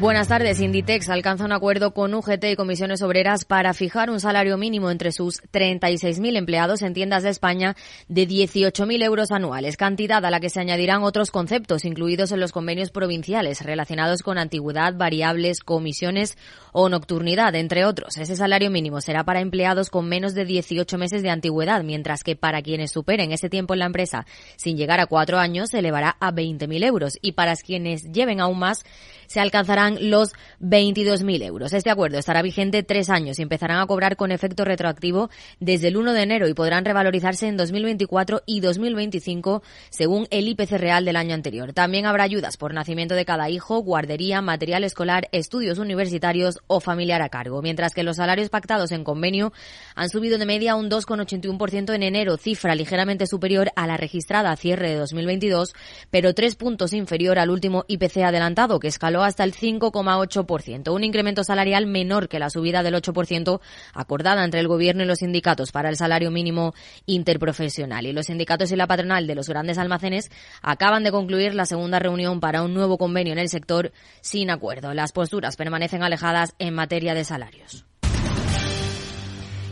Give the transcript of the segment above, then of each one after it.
Buenas tardes. Inditex alcanza un acuerdo con UGT y comisiones obreras para fijar un salario mínimo entre sus 36.000 empleados en tiendas de España de 18.000 euros anuales, cantidad a la que se añadirán otros conceptos incluidos en los convenios provinciales relacionados con antigüedad, variables, comisiones o nocturnidad, entre otros. Ese salario mínimo será para empleados con menos de 18 meses de antigüedad, mientras que para quienes superen ese tiempo en la empresa sin llegar a cuatro años se elevará a 20.000 euros y para quienes lleven aún más se alcanzarán los 22.000 euros. Este acuerdo estará vigente tres años y empezarán a cobrar con efecto retroactivo desde el 1 de enero y podrán revalorizarse en 2024 y 2025 según el IPC real del año anterior. También habrá ayudas por nacimiento de cada hijo, guardería, material escolar, estudios universitarios o familiar a cargo, mientras que los salarios pactados en convenio han subido de media un 2,81% en enero, cifra ligeramente superior a la registrada a cierre de 2022, pero tres puntos inferior al último IPC adelantado, que escaló hasta el 5,8%, un incremento salarial menor que la subida del 8% acordada entre el Gobierno y los sindicatos para el salario mínimo interprofesional. Y los sindicatos y la patronal de los grandes almacenes acaban de concluir la segunda reunión para un nuevo convenio en el sector sin acuerdo. Las posturas permanecen alejadas en materia de salarios.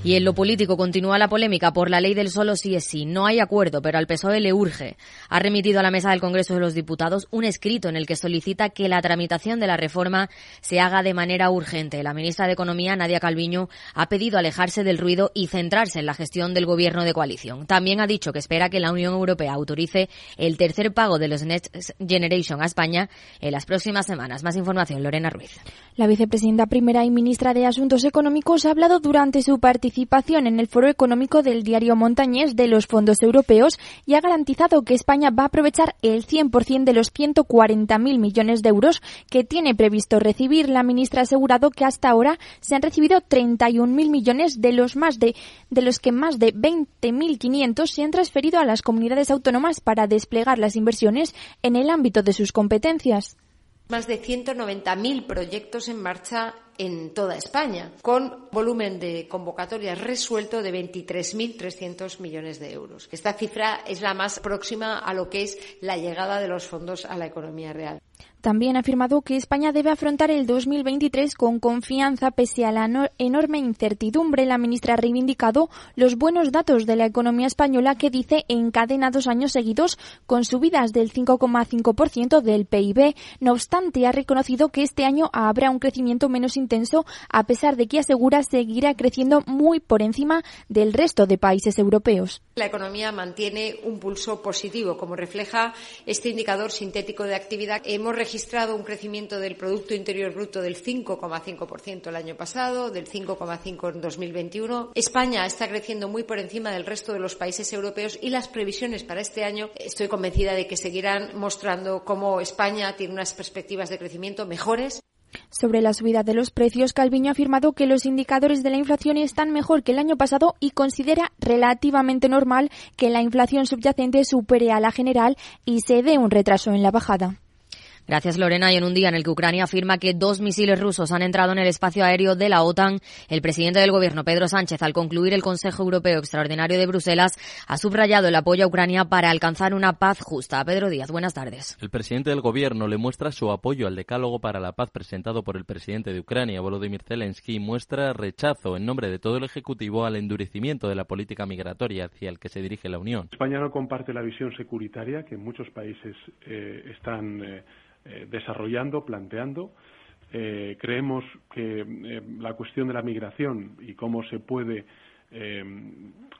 Y en lo político continúa la polémica por la ley del solo sí es sí. No hay acuerdo, pero al PSOE le urge. Ha remitido a la mesa del Congreso de los Diputados un escrito en el que solicita que la tramitación de la reforma se haga de manera urgente. La ministra de Economía, Nadia Calviño, ha pedido alejarse del ruido y centrarse en la gestión del gobierno de coalición. También ha dicho que espera que la Unión Europea autorice el tercer pago de los Next Generation a España en las próximas semanas. Más información, Lorena Ruiz. La vicepresidenta primera y ministra de Asuntos Económicos ha hablado durante su participación participación en el Foro Económico del Diario Montañés de los fondos europeos y ha garantizado que España va a aprovechar el 100% de los 140.000 millones de euros que tiene previsto recibir. La ministra ha asegurado que hasta ahora se han recibido 31.000 millones de los más de de los que más de 20.500 se han transferido a las comunidades autónomas para desplegar las inversiones en el ámbito de sus competencias. Más de 190.000 proyectos en marcha en toda España, con volumen de convocatorias resuelto de 23.300 millones de euros. Esta cifra es la más próxima a lo que es la llegada de los fondos a la economía real. También ha afirmado que España debe afrontar el 2023 con confianza pese a la enorme incertidumbre. La ministra ha reivindicado los buenos datos de la economía española que dice encadena dos años seguidos con subidas del 5,5% del PIB. No obstante, ha reconocido que este año habrá un crecimiento menos intenso a pesar de que asegura seguirá creciendo muy por encima del resto de países europeos. La economía mantiene un pulso positivo, como refleja este indicador sintético de actividad. Hemos registrado un crecimiento del Producto Interior Bruto del 5,5% el año pasado, del 5,5% en 2021. España está creciendo muy por encima del resto de los países europeos y las previsiones para este año estoy convencida de que seguirán mostrando cómo España tiene unas perspectivas de crecimiento mejores. Sobre la subida de los precios, Calviño ha afirmado que los indicadores de la inflación están mejor que el año pasado y considera relativamente normal que la inflación subyacente supere a la general y se dé un retraso en la bajada. Gracias, Lorena. Y en un día en el que Ucrania afirma que dos misiles rusos han entrado en el espacio aéreo de la OTAN, el presidente del gobierno, Pedro Sánchez, al concluir el Consejo Europeo Extraordinario de Bruselas, ha subrayado el apoyo a Ucrania para alcanzar una paz justa. Pedro Díaz, buenas tardes. El presidente del gobierno le muestra su apoyo al decálogo para la paz presentado por el presidente de Ucrania, Volodymyr Zelensky, y muestra rechazo en nombre de todo el Ejecutivo al endurecimiento de la política migratoria hacia el que se dirige la Unión. España no comparte la visión securitaria que muchos países eh, están. Eh, eh, desarrollando, planteando. Eh, creemos que eh, la cuestión de la migración y cómo se puede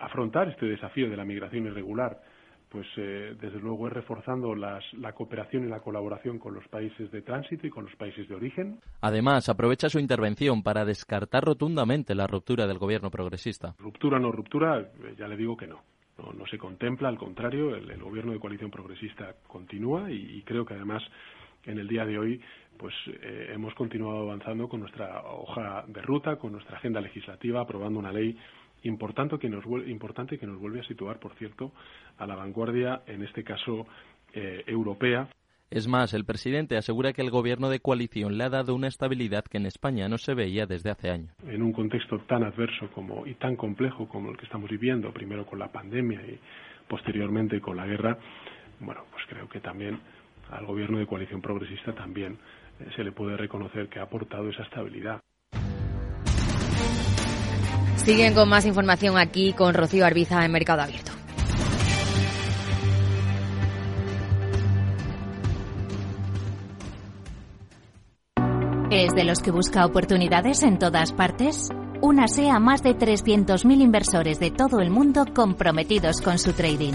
afrontar este desafío de la migración irregular, pues desde luego es reforzando la cooperación y la colaboración con los países de tránsito y con los países de origen. Además, aprovecha su intervención para descartar rotundamente la ruptura del gobierno progresista. Ruptura o no ruptura, ya le digo que no. No, se contempla, al contrario, el, gobierno de coalición progresista continúa y creo que además en el día de hoy pues eh, hemos continuado avanzando con nuestra hoja de ruta, con nuestra agenda legislativa, aprobando una ley importante que nos, importante que nos vuelve a situar, por cierto, a la vanguardia, en este caso eh, europea. Es más, el presidente asegura que el gobierno de coalición le ha dado una estabilidad que en España no se veía desde hace años. En un contexto tan adverso como, y tan complejo como el que estamos viviendo, primero con la pandemia y posteriormente con la guerra, bueno, pues creo que también al gobierno de coalición progresista también eh, se le puede reconocer que ha aportado esa estabilidad. Siguen con más información aquí con Rocío Arbiza en Mercado Abierto. ¿Es de los que busca oportunidades en todas partes? Únase a más de 300.000 inversores de todo el mundo comprometidos con su trading.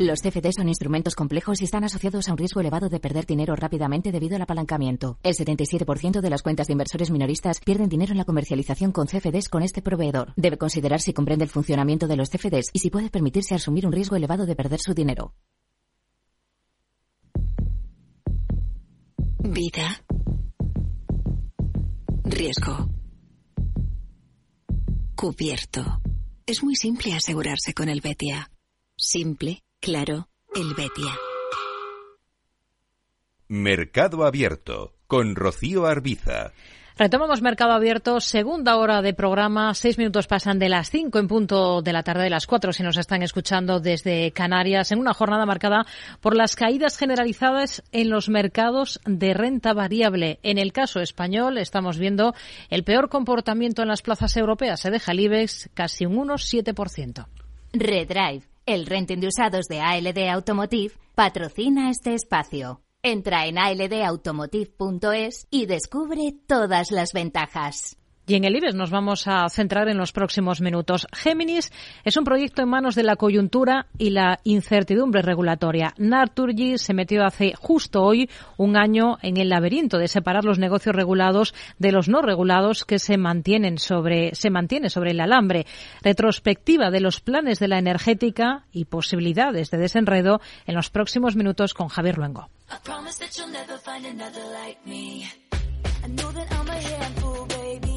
Los CFD son instrumentos complejos y están asociados a un riesgo elevado de perder dinero rápidamente debido al apalancamiento. El 77% de las cuentas de inversores minoristas pierden dinero en la comercialización con CFDs con este proveedor. Debe considerar si comprende el funcionamiento de los CFDs y si puede permitirse asumir un riesgo elevado de perder su dinero. Vida. Riesgo. Cubierto. Es muy simple asegurarse con el Betia. Simple Claro, el Betia. Mercado Abierto con Rocío Arbiza. Retomamos Mercado Abierto, segunda hora de programa. Seis minutos pasan de las cinco en punto de la tarde, de las cuatro si nos están escuchando desde Canarias, en una jornada marcada por las caídas generalizadas en los mercados de renta variable. En el caso español, estamos viendo el peor comportamiento en las plazas europeas. Se deja el IBEX casi un 1,7%. Redrive el renting de usados de ALD Automotive patrocina este espacio. Entra en aldautomotive.es y descubre todas las ventajas. Y en el IBEX nos vamos a centrar en los próximos minutos. Géminis es un proyecto en manos de la coyuntura y la incertidumbre regulatoria. Naturgy se metió hace justo hoy un año en el laberinto de separar los negocios regulados de los no regulados que se mantienen sobre, se mantiene sobre el alambre. Retrospectiva de los planes de la energética y posibilidades de desenredo en los próximos minutos con Javier Luengo. know that I'm a handful, baby.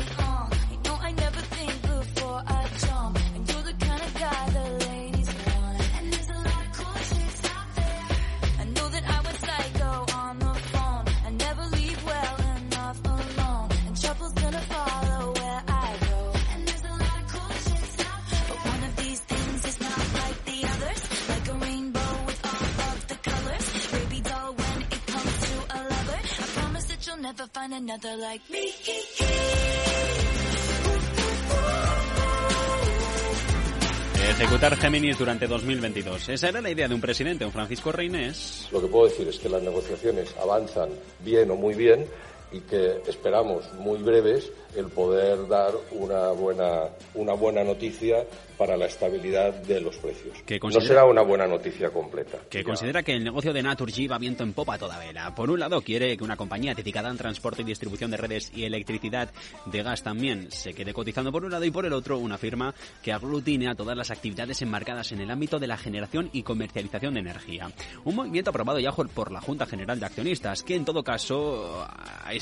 Ejecutar Géminis durante 2022. Esa era la idea de un presidente, un Francisco Reinés. Lo que puedo decir es que las negociaciones avanzan bien o muy bien y que esperamos muy breves el poder dar una buena, una buena noticia para la estabilidad de los precios. no será una buena noticia completa. Que considera que el negocio de Naturgy va viento en popa toda vela. Por un lado, quiere que una compañía dedicada al transporte y distribución de redes y electricidad de gas también se quede cotizando por un lado y por el otro una firma que aglutine a todas las actividades enmarcadas en el ámbito de la generación y comercialización de energía. Un movimiento aprobado ya por la Junta General de Accionistas, que en todo caso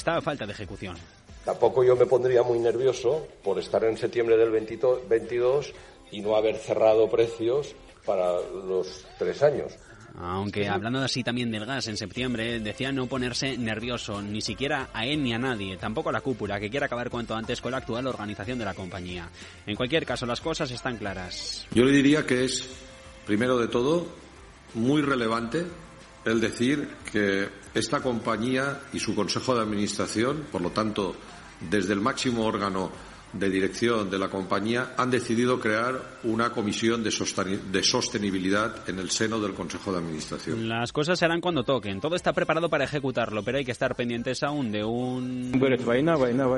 está a falta de ejecución. Tampoco yo me pondría muy nervioso por estar en septiembre del 22 y no haber cerrado precios para los tres años. Aunque hablando así también del gas en septiembre, decía no ponerse nervioso, ni siquiera a él ni a nadie, tampoco a la cúpula, que quiere acabar cuanto antes con la actual organización de la compañía. En cualquier caso, las cosas están claras. Yo le diría que es, primero de todo, muy relevante el decir que esta compañía y su Consejo de Administración, por lo tanto, desde el máximo órgano de dirección de la compañía han decidido crear una comisión de, sostenibilidad en el seno del Consejo de Administración. Las cosas se harán cuando toquen. Todo está preparado para ejecutarlo, pero hay que estar pendientes aún de un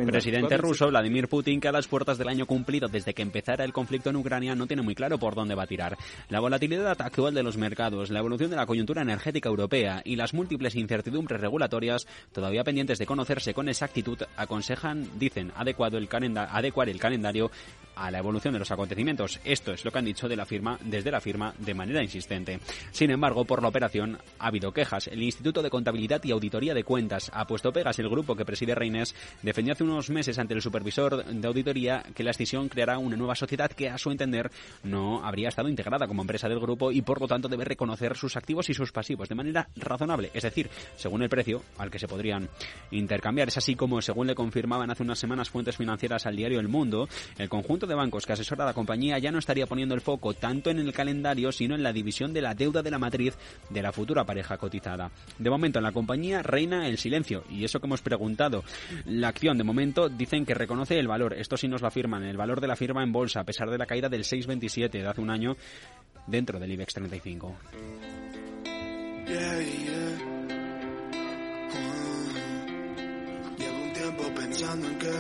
presidente ruso, Vladimir Putin, que a las puertas del año cumplido desde que empezara el conflicto en Ucrania no tiene muy claro por dónde va a tirar. La volatilidad actual de los mercados, la evolución de la coyuntura energética europea y las múltiples incertidumbres regulatorias, todavía pendientes de conocerse con exactitud, aconsejan, dicen, adecuado el calendario adecuar el calendario a la evolución de los acontecimientos. Esto es lo que han dicho de la firma desde la firma de manera insistente. Sin embargo, por la operación ha habido quejas. El Instituto de Contabilidad y Auditoría de Cuentas ha puesto pegas. El grupo que preside Reines defendió hace unos meses ante el supervisor de auditoría que la escisión creará una nueva sociedad que, a su entender, no habría estado integrada como empresa del grupo y, por lo tanto, debe reconocer sus activos y sus pasivos de manera razonable, es decir, según el precio al que se podrían intercambiar. Es así como, según le confirmaban hace unas semanas fuentes financieras al diario El Mundo, el conjunto de bancos que asesora a la compañía ya no estaría poniendo el foco tanto en el calendario, sino en la división de la deuda de la matriz de la futura pareja cotizada. De momento en la compañía reina el silencio y eso que hemos preguntado. La acción de momento dicen que reconoce el valor, esto sí nos lo afirman, el valor de la firma en bolsa a pesar de la caída del 6,27 de hace un año dentro del IBEX 35. Llevo un tiempo pensando en que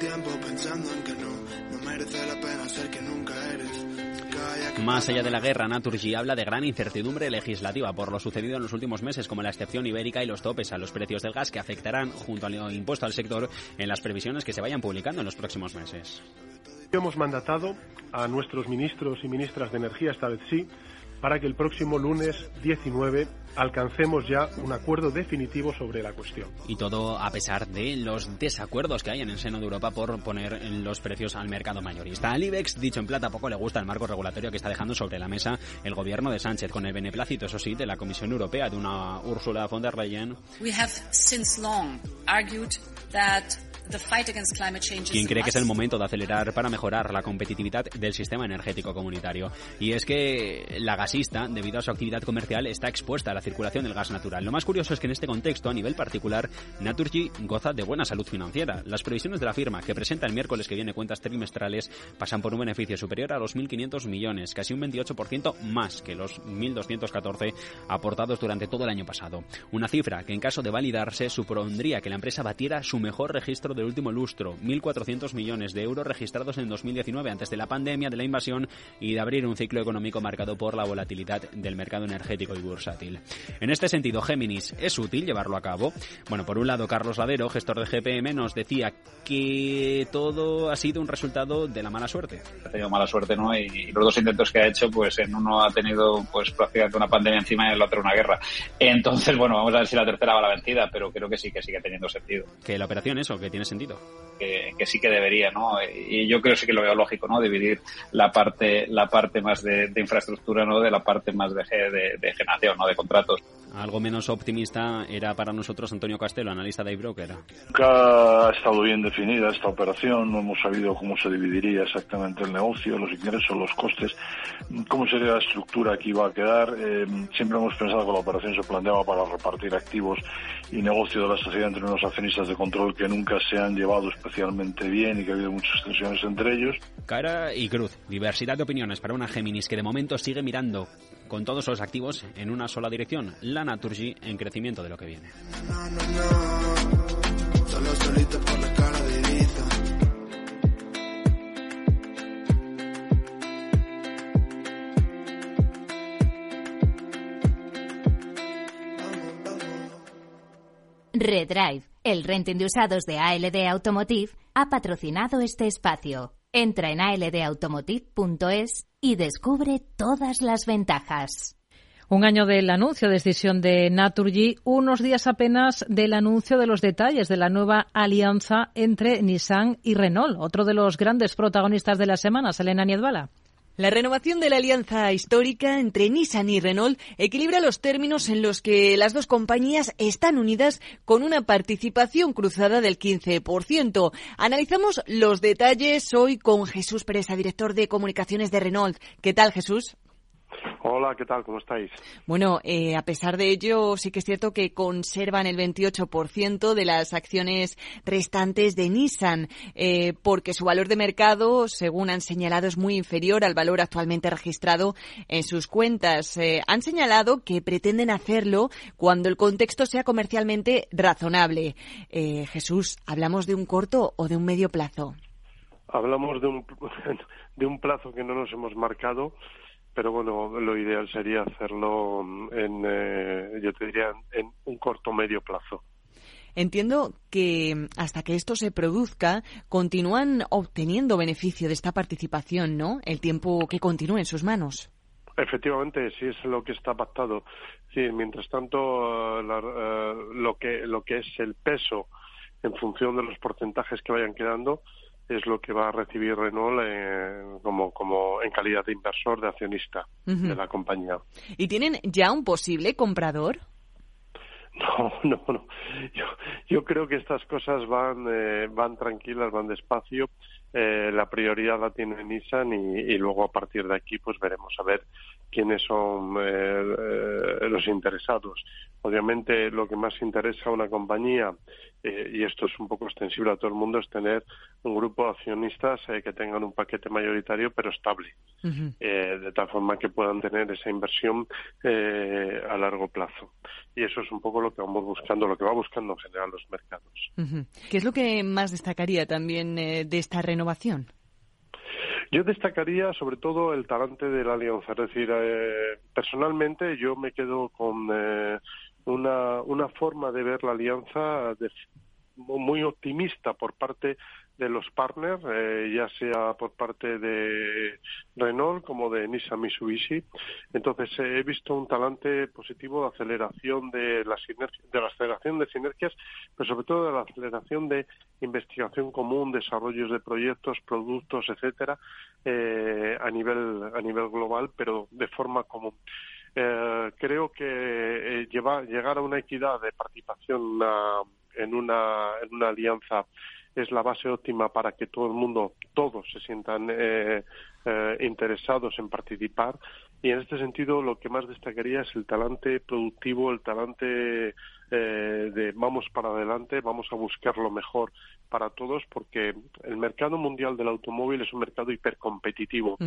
tiempo pensando en que no, no merece la pena ser que nunca eres. Más allá de la guerra, Naturgy habla de gran incertidumbre legislativa por lo sucedido en los últimos meses, como la excepción ibérica y los topes a los precios del gas que afectarán, junto al impuesto al sector, en las previsiones que se vayan publicando en los próximos meses. Hemos mandatado a nuestros ministros y ministras de Energía, esta vez sí, para que el próximo lunes 19 alcancemos ya un acuerdo definitivo sobre la cuestión. Y todo a pesar de los desacuerdos que hay en el seno de Europa por poner los precios al mercado mayorista. Al IBEX, dicho en plata, poco le gusta el marco regulatorio que está dejando sobre la mesa el gobierno de Sánchez, con el beneplácito, eso sí, de la Comisión Europea, de una Ursula von der Leyen. We have since long argued that quien cree que es el momento de acelerar para mejorar la competitividad del sistema energético comunitario. Y es que la gasista, debido a su actividad comercial, está expuesta a la circulación del gas natural. Lo más curioso es que en este contexto, a nivel particular, Naturgy goza de buena salud financiera. Las previsiones de la firma, que presenta el miércoles que viene cuentas trimestrales, pasan por un beneficio superior a los 1.500 millones, casi un 28% más que los 1.214 aportados durante todo el año pasado. Una cifra que en caso de validarse supondría que la empresa batiera su mejor registro del último lustro, 1.400 millones de euros registrados en 2019 antes de la pandemia, de la invasión y de abrir un ciclo económico marcado por la volatilidad del mercado energético y bursátil. En este sentido, Géminis, ¿es útil llevarlo a cabo? Bueno, por un lado, Carlos Ladero, gestor de GPM, nos decía que todo ha sido un resultado de la mala suerte. Ha tenido mala suerte, ¿no? Y, los dos intentos que ha hecho, pues en uno ha tenido pues prácticamente una pandemia encima y en el otro una guerra. Entonces, bueno, vamos a ver si la tercera va a la vencida, pero creo que sí, que sigue teniendo sentido. Que la operación eso, que tiene sentido. Que, sí que debería, ¿no? Y yo creo sí que lo veo lógico, ¿no? Dividir la parte, la parte más de, infraestructura, ¿no? De la parte más de, de, generación, ¿no? De contratos. Algo menos optimista era para nosotros Antonio Castelo, analista de iBroker. Nunca ha estado bien definida esta operación, no hemos sabido cómo se dividiría exactamente el negocio, los ingresos, los costes, cómo sería la estructura que iba a quedar. Eh, siempre hemos pensado que la operación se planteaba para repartir activos y negocio de la sociedad entre unos accionistas de control que nunca se han llevado especialmente bien y que ha habido muchas tensiones entre ellos. Cara y cruz, diversidad de opiniones para una Géminis que de momento sigue mirando con todos los activos en una sola dirección, la Naturgy en crecimiento de lo que viene. Redrive, el renting de usados de ALD Automotive, ha patrocinado este espacio. Entra en aldautomotive.es y descubre todas las ventajas. Un año del anuncio de decisión de Naturgy, unos días apenas del anuncio de los detalles de la nueva alianza entre Nissan y Renault, otro de los grandes protagonistas de la semana, Selena Niedbala. La renovación de la alianza histórica entre Nissan y Renault equilibra los términos en los que las dos compañías están unidas con una participación cruzada del 15%. Analizamos los detalles hoy con Jesús Pereza, director de comunicaciones de Renault. ¿Qué tal, Jesús? Hola, ¿qué tal? ¿Cómo estáis? Bueno, eh, a pesar de ello, sí que es cierto que conservan el 28% de las acciones restantes de Nissan, eh, porque su valor de mercado, según han señalado, es muy inferior al valor actualmente registrado en sus cuentas. Eh, han señalado que pretenden hacerlo cuando el contexto sea comercialmente razonable. Jesús, ¿hablamos de un corto o de un medio plazo? Hablamos de un, de un plazo que no nos hemos marcado pero bueno, lo ideal sería hacerlo en, eh, yo te diría, en un corto medio plazo. Entiendo que hasta que esto se produzca, continúan obteniendo beneficio de esta participación, ¿no? El tiempo que continúe en sus manos. Efectivamente, sí es lo que está pactado. Sí, mientras tanto, eh, eh, lo que lo que es el peso en función de los porcentajes que vayan quedando es lo que va a recibir Renault eh, como, como en calidad de inversor, de accionista de la compañía. ¿Y tienen ya un posible comprador? No, no, no. Yo, yo creo que estas cosas van, eh, van tranquilas, van despacio. Eh, la prioridad la tiene Nissan y, y, luego a partir de aquí pues veremos a ver quiénes son eh, los interesados. Obviamente lo que más interesa a una compañía, eh, y esto es un poco extensible a todo el mundo, es tener un grupo de accionistas eh, que tengan un paquete mayoritario pero estable, eh, de tal forma que puedan tener esa inversión a largo plazo. Y eso es un poco lo que vamos buscando, lo que va buscando en general los mercados. ¿Qué es lo que más destacaría también de esta renovación? Yo destacaría sobre todo el talante de la alianza. Es decir, eh, personalmente yo me quedo con eh, una, una forma de ver la alianza de, muy optimista por parte de los partners, eh, ya sea por parte de Renault como de Nissan Mitsubishi. Entonces eh, he visto un talante positivo de aceleración de la de la aceleración de sinergias, pero sobre todo de la aceleración de investigación común, desarrollos de proyectos, productos, etcétera, eh, a nivel a nivel global, pero de forma común. Creo que llegar a una equidad de participación en una en una alianza es la base óptima para que todo el mundo, todos se sientan eh, eh, interesados en participar. Y en este sentido, lo que más destacaría es el talante productivo, el talante eh, de vamos para adelante, vamos a buscar lo mejor para todos, porque el mercado mundial del automóvil es un mercado hipercompetitivo.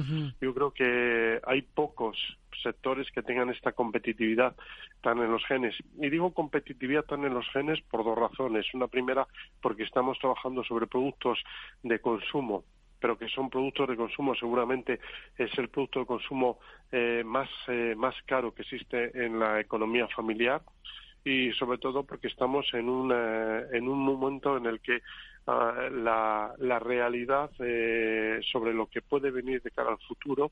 Yo creo que hay pocos sectores que tengan esta competitividad tan en los genes. Y digo competitividad tan en los genes por dos razones. Una primera, porque estamos trabajando sobre productos de consumo pero que son productos de consumo, seguramente es el producto de consumo eh, más, eh, más caro que existe en la economía familiar y sobre todo porque estamos en un, en un momento en el que ah, la, la, realidad eh, sobre lo que puede venir de cara al futuro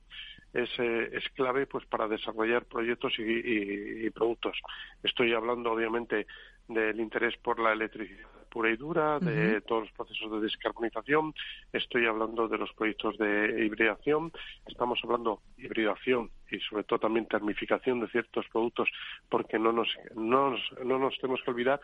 es, eh, es clave pues para desarrollar proyectos y, y, productos. Estoy hablando obviamente del interés por la electricidad pura y dura, de todos los procesos de descarbonización, estoy hablando de los proyectos de hibridación, estamos hablando de hibridación y sobre todo también termificación de ciertos productos, porque no nos, no nos, no nos tenemos que olvidar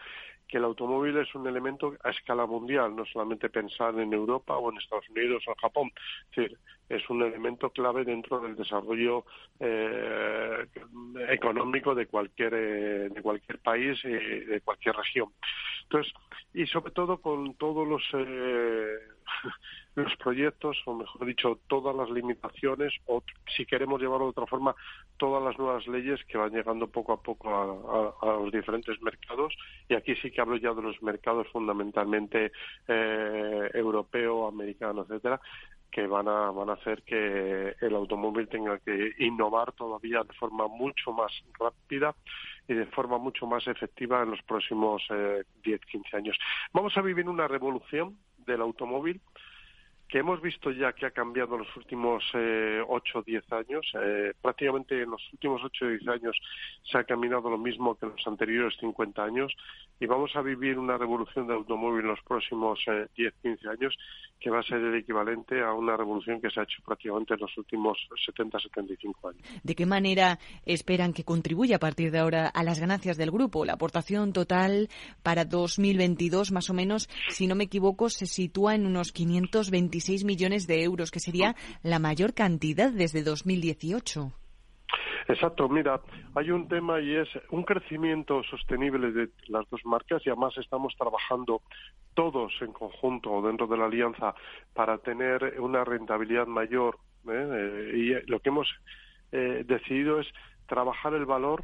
que el automóvil es un elemento a escala mundial, no solamente pensar en Europa o en Estados Unidos o en Japón. Es decir, es un elemento clave dentro del desarrollo eh, económico de cualquier eh, de cualquier país y de cualquier región. Entonces, y sobre todo con todos los eh, los proyectos, o mejor dicho, todas las limitaciones, o si queremos llevarlo de otra forma, todas las nuevas leyes que van llegando poco a poco a, los diferentes mercados. Y aquí sí que hablo ya de los mercados fundamentalmente eh, europeo, americano, etcétera, que van a, van a hacer que el automóvil tenga que innovar todavía de forma mucho más rápida y de forma mucho más efectiva en los próximos eh, 10, 15 años. Vamos a vivir una revolución del automóvil que hemos visto ya que ha cambiado en los últimos eh, 8 o 10 años. Eh, prácticamente en los últimos 8 o 10 años se ha caminado lo mismo que en los anteriores 50 años y vamos a vivir una revolución de automóvil en los próximos eh, 10, 15 años que va a ser el equivalente a una revolución que se ha hecho prácticamente en los últimos 70, 75 años. ¿De qué manera esperan que contribuya a partir de ahora a las ganancias del grupo? La aportación total para 2022, más o menos, si no me equivoco, se sitúa en unos 526 millones de euros, que sería la mayor cantidad desde 2018. Exacto, mira, hay un tema y es un crecimiento sostenible de las dos marcas y además estamos trabajando todos en conjunto dentro de la alianza para tener una rentabilidad mayor. Eh, y lo que hemos eh, decidido es trabajar el valor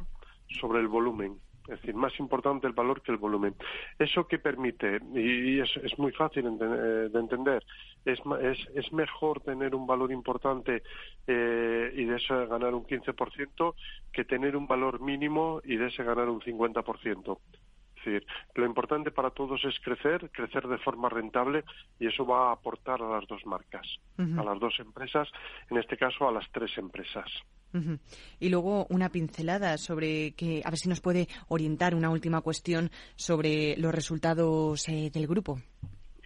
sobre el volumen. Es decir, más importante el valor que el volumen. ¿Eso qué permite? Y, es, es, muy fácil de entender. Es, es, es, mejor tener un valor importante eh, y de eso ganar un 15% que tener un valor mínimo y de ese ganar un 50%. decir, lo importante para todos es crecer, crecer de forma rentable y eso va a aportar a las dos marcas, a las dos empresas, en este caso a las tres empresas. Y luego una pincelada sobre que, a ver si nos puede orientar una última cuestión sobre los resultados eh, del grupo.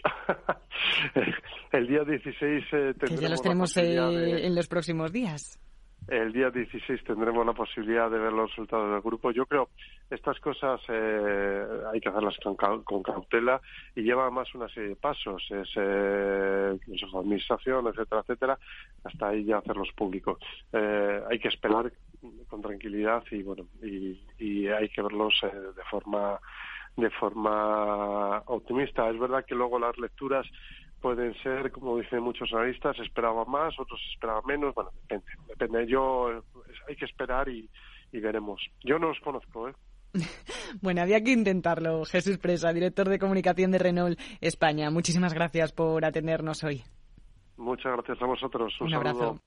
el día 16 eh, que ya los tenemos eh, en los próximos días. El día 16 tendremos la posibilidad de ver los resultados del grupo. Yo creo estas cosas eh, hay que hacerlas con, cautela y lleva más una serie de pasos. Es eh, consejo de administración, etcétera, etcétera, hasta ahí ya hacerlos públicos. Eh, hay que esperar con tranquilidad y bueno y, y hay que verlos eh, de forma de forma optimista. Es verdad que luego las lecturas pueden ser, como dicen muchos analistas, esperaban más, otros esperaban menos, bueno, depende, depende. Yo, hay que esperar y, veremos. Yo no os conozco, ¿eh? bueno, había que intentarlo. Jesús Presa, director de comunicación de Renault España. Muchísimas gracias por atendernos hoy. Muchas gracias a vosotros. Un, Un abrazo.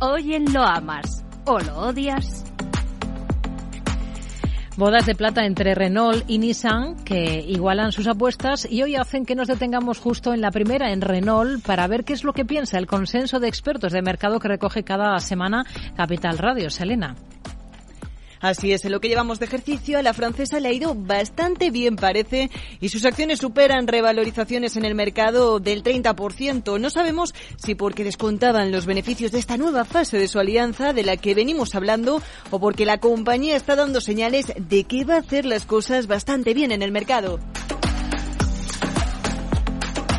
Hoy en Lo Amas o Lo Odias. Bodas de plata entre Renault y Nissan que igualan sus apuestas y hoy hacen que nos detengamos justo en la primera, en Renault, para ver qué es lo que piensa el consenso de expertos de mercado que recoge cada semana Capital Radio. Selena. Así es, en lo que llevamos de ejercicio a la francesa le ha ido bastante bien, parece, y sus acciones superan revalorizaciones en el mercado del 30%. No sabemos si porque descontaban los beneficios de esta nueva fase de su alianza de la que venimos hablando o porque la compañía está dando señales de que va a hacer las cosas bastante bien en el mercado.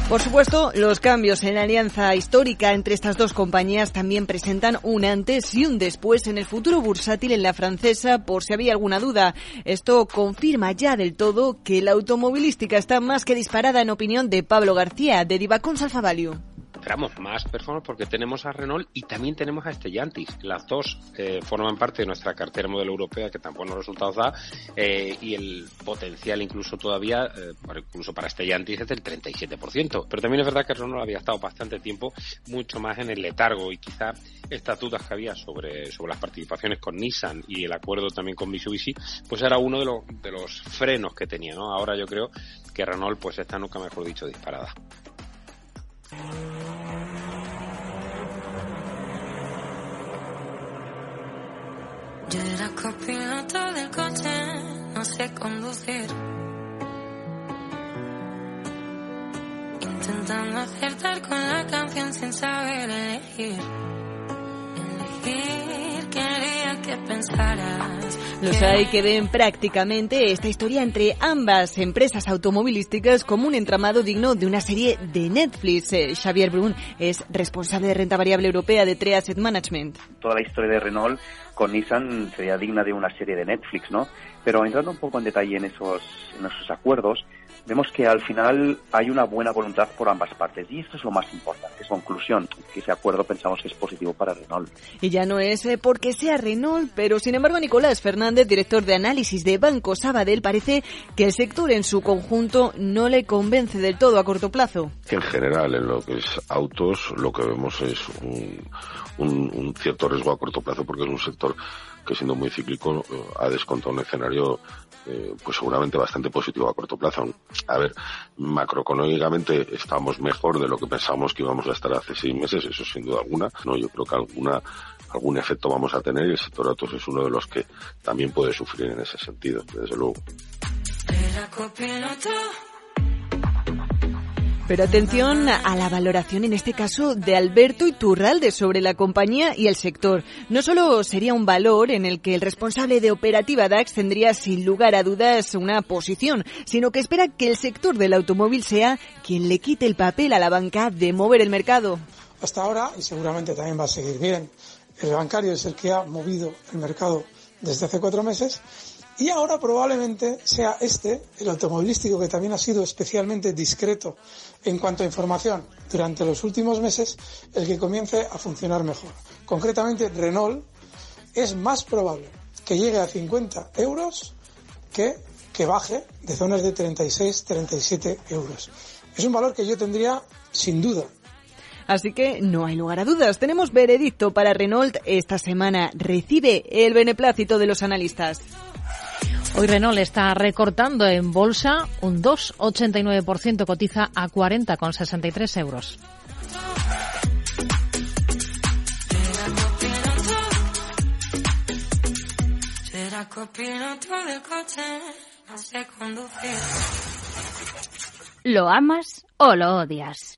Por supuesto, los cambios en la alianza histórica entre estas dos compañías también presentan un antes y un después en el futuro bursátil en la francesa, por si había alguna duda. Esto confirma ya del todo que la automovilística está más que disparada en opinión de Pablo García, de Divacons Alfa esperamos más performance porque tenemos a Renault y también tenemos a Stellantis. Las dos eh, forman parte de nuestra cartera modelo europea que tan buenos resultados da eh, y el potencial incluso todavía, eh, incluso para Stellantis es del 37%. Pero también es verdad que Renault había estado bastante tiempo mucho más en el letargo y quizá estas dudas que había sobre, sobre las participaciones con Nissan y el acuerdo también con Mitsubishi, pues era uno de los, de los frenos que tenía, ¿no? Ahora yo creo que Renault pues está nunca mejor dicho disparada. Yo era copiloto del coche, no sé conducir. Intentando acertar con la canción sin saber elegir. Elegir, los hay que ven prácticamente esta historia entre ambas empresas automovilísticas como un entramado digno de una serie de Netflix. Eh, Xavier Brun es responsable de renta variable europea de Tree Asset Management. Toda la historia de Renault con Nissan sería digna de una serie de Netflix, ¿no? Pero entrando un poco en detalle en esos, en esos acuerdos, vemos que al final hay una buena voluntad por ambas partes y esto es lo más importante. Es conclusión, que ese acuerdo pensamos que es positivo para Renault. Y ya no es eh, porque sea Renault, pero sin embargo Nicolás Fernández, director de análisis de Banco Sabadell, parece que el sector en su conjunto no le convence del todo a corto plazo. En general, en lo que es autos, lo que vemos es un cierto riesgo a corto plazo porque es un sector que siendo muy cíclico eh, ha descontado un escenario eh, pues seguramente bastante positivo a corto plazo. A ver, macroeconómicamente estamos mejor de lo que pensábamos que íbamos a estar hace seis meses, eso sin duda alguna. No, yo creo que alguna algún efecto vamos a tener y el sector autos es uno de los que también puede sufrir en ese sentido, desde luego. Pero atención a la valoración en este caso de Alberto Iturralde sobre la compañía y el sector. No solo sería un valor en el que el responsable de operativa DAX tendría sin lugar a dudas una posición, sino que espera que el sector del automóvil sea quien le quite el papel a la banca de mover el mercado. Hasta ahora, y seguramente también va a seguir bien, el bancario es el que ha movido el mercado desde hace cuatro meses y ahora probablemente sea este, el automovilístico, que también ha sido especialmente discreto en cuanto a información durante los últimos meses, el que comience a funcionar mejor. Concretamente, Renault es más probable que llegue a 50 euros que que baje de zonas de 36, 37 euros. Es un valor que yo tendría sin duda Así que no hay lugar a dudas. Tenemos veredicto para Renault esta semana. Recibe el beneplácito de los analistas. Hoy Renault está recortando en bolsa un 2,89%, cotiza a 40,63 euros. ¿Lo amas o lo odias?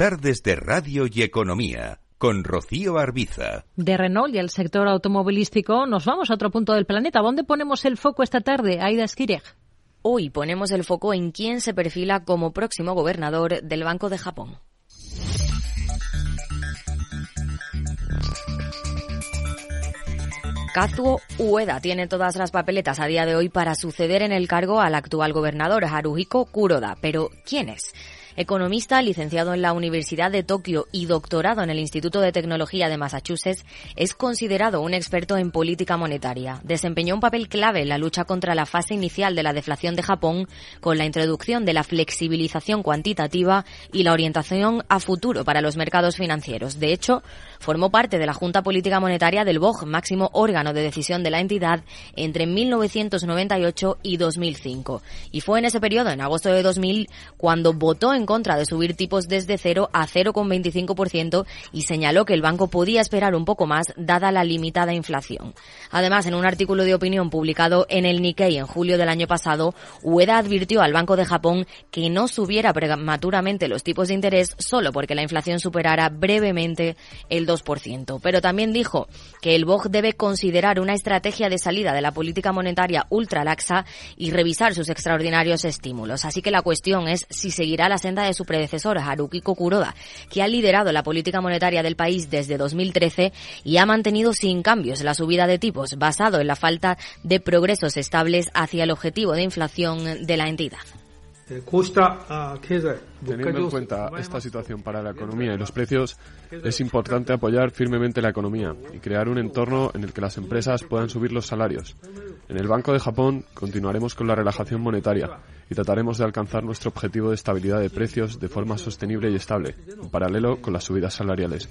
Tardes de Radio y Economía con Rocío Arbiza. De Renault y el sector automovilístico nos vamos a otro punto del planeta. ¿Dónde ponemos el foco esta tarde, Aida Skireg? Hoy ponemos el foco en quién se perfila como próximo gobernador del Banco de Japón. Kazuo Ueda tiene todas las papeletas a día de hoy para suceder en el cargo al actual gobernador Haruhiko Kuroda. Pero ¿quién es? Economista, licenciado en la Universidad de Tokio y doctorado en el Instituto de Tecnología de Massachusetts, es considerado un experto en política monetaria. Desempeñó un papel clave en la lucha contra la fase inicial de la deflación de Japón con la introducción de la flexibilización cuantitativa y la orientación a futuro para los mercados financieros. De hecho, formó parte de la Junta Política Monetaria del BOG, máximo órgano de decisión de la entidad, entre 1998 y 2005. Y fue en ese periodo, en agosto de 2000, cuando votó en contra de subir tipos desde 0 a 0,25% y señaló que el banco podía esperar un poco más dada la limitada inflación. Además, en un artículo de opinión publicado en el Nikkei en julio del año pasado, Ueda advirtió al Banco de Japón que no subiera prematuramente los tipos de interés solo porque la inflación superara brevemente el 2%. Pero también dijo que el BOG debe considerar una estrategia de salida de la política monetaria ultralaxa y revisar sus extraordinarios estímulos. Así que la cuestión es si seguirá la senda de su predecesor, Haruki Kuroda, que ha liderado la política monetaria del país desde 2013 y ha mantenido sin cambios la subida de tipos, basado en la falta de progresos estables hacia el objetivo de inflación de la entidad. Teniendo en cuenta esta situación para la economía y los precios, es importante apoyar firmemente la economía y crear un entorno en el que las empresas puedan subir los salarios. En el Banco de Japón continuaremos con la relajación monetaria y trataremos de alcanzar nuestro objetivo de estabilidad de precios de forma sostenible y estable, en paralelo con las subidas salariales.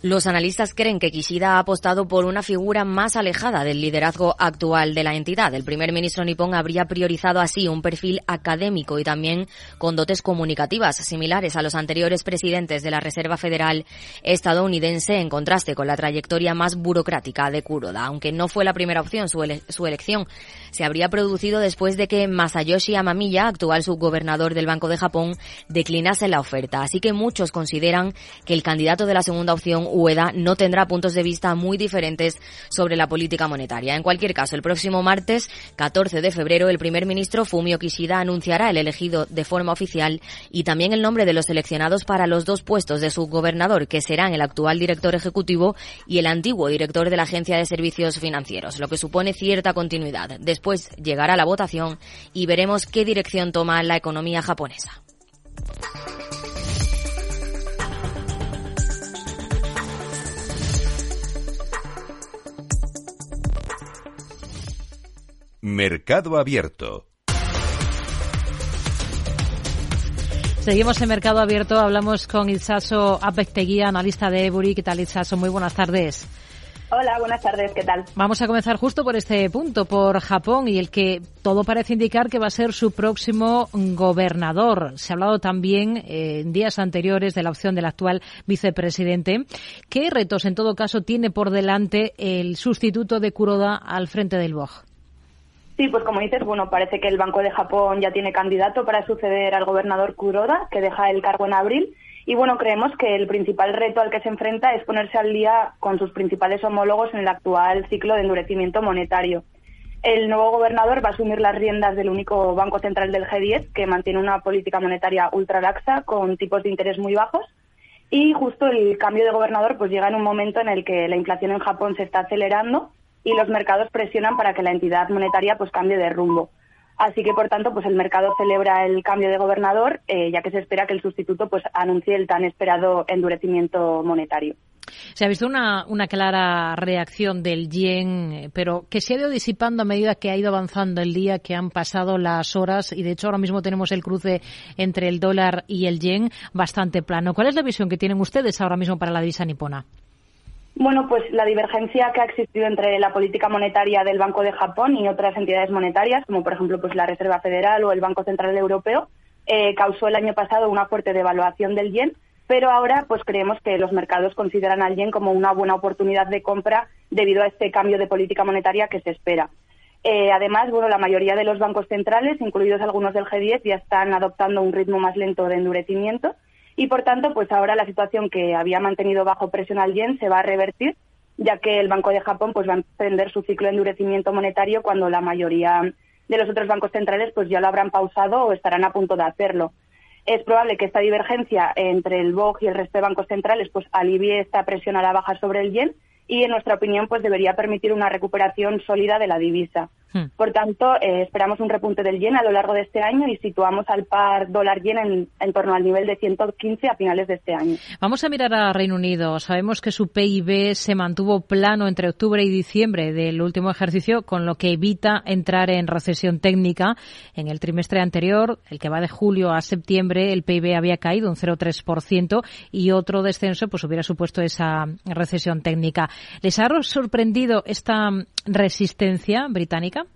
Los analistas creen que Kishida ha apostado por una figura más alejada del liderazgo actual de la entidad. El primer ministro nipón habría priorizado así un perfil académico y también con dotes comunicativas similares a los anteriores presidentes de la Reserva Federal estadounidense, en contraste con la trayectoria más burocrática de Kuroda. Aunque no fue la primera opción, su, su elección se habría producido después de que Masayoshi Amamiya, actual subgobernador del Banco de Japón, declinase la oferta. Así que muchos consideran que el candidato de la segunda opción Ueda no tendrá puntos de vista muy diferentes sobre la política monetaria. En cualquier caso, el próximo martes, 14 de febrero, el primer ministro Fumio Kishida anunciará el elegido de forma oficial y también el nombre de los seleccionados para los dos puestos de subgobernador, que serán el actual director ejecutivo y el antiguo director de la Agencia de Servicios Financieros, lo que supone cierta continuidad. Después llegará la votación y veremos qué dirección toma la economía japonesa. Mercado Abierto. Seguimos en Mercado Abierto, hablamos con Itzaso Apectegui, analista de Ebury. ¿Qué tal, Itzaso? Muy buenas tardes. Hola, buenas tardes, ¿qué tal? Vamos a comenzar justo por este punto, por Japón y el que todo parece indicar que va a ser su próximo gobernador. Se ha hablado también eh, en días anteriores de la opción del actual vicepresidente. ¿Qué retos, en todo caso, tiene por delante el sustituto de Kuroda al frente del BOG? Sí, pues como dices, bueno, parece que el Banco de Japón ya tiene candidato para suceder al gobernador Kuroda, que deja el cargo en abril. Y bueno, creemos que el principal reto al que se enfrenta es ponerse al día con sus principales homólogos en el actual ciclo de endurecimiento monetario. el nuevo gobernador va a asumir las riendas del único banco central del G10 que mantiene una política monetaria ultra laxa con tipos de interés muy bajos. Y justo el cambio de gobernador pues llega en un momento en el que la inflación en Japón se está acelerando y los mercados presionan para que la entidad monetaria pues cambie de rumbo. Así que, por tanto, pues el mercado celebra el cambio de gobernador, eh, ya que se espera que el sustituto pues anuncie el tan esperado endurecimiento monetario. Se ha visto una, una clara reacción del yen, eh, pero que se ha ido disipando a medida que ha ido avanzando el día, que han pasado las horas y de hecho ahora mismo tenemos el cruce entre el dólar y el yen bastante plano. ¿Cuál es la visión que tienen ustedes ahora mismo para la divisa nipona? Bueno, pues la divergencia que ha existido entre la política monetaria del Banco de Japón y otras entidades monetarias, como por ejemplo pues la Reserva Federal o el Banco Central Europeo, eh, causó el año pasado una fuerte devaluación del yen, pero ahora pues creemos que los mercados consideran al yen como una buena oportunidad de compra debido a este cambio de política monetaria que se espera. Eh, además, bueno, la mayoría de los bancos centrales, incluidos algunos del G10, ya están adoptando un ritmo más lento de endurecimiento y por tanto, pues ahora la situación que había mantenido bajo presión al yen se va a revertir, ya que el Banco de Japón pues va a emprender su ciclo de endurecimiento monetario cuando la mayoría de los otros bancos centrales pues ya lo habrán pausado o estarán a punto de hacerlo. Es probable que esta divergencia entre el BOG y el resto de bancos centrales pues alivie esta presión a la baja sobre el yen y en nuestra opinión pues debería permitir una recuperación sólida de la divisa. Hmm. Por tanto, eh, esperamos un repunte del yen a lo largo de este año y situamos al par dólar-yen en, torno al nivel de 115 a finales de este año. Vamos a mirar a Reino Unido. Sabemos que su PIB se mantuvo plano entre octubre y diciembre del último ejercicio, con lo que evita entrar en recesión técnica. En el trimestre anterior, el que va de julio a septiembre, el PIB había caído un 0,3% y otro descenso pues hubiera supuesto esa recesión técnica. ¿Les ha sorprendido esta resistencia británica?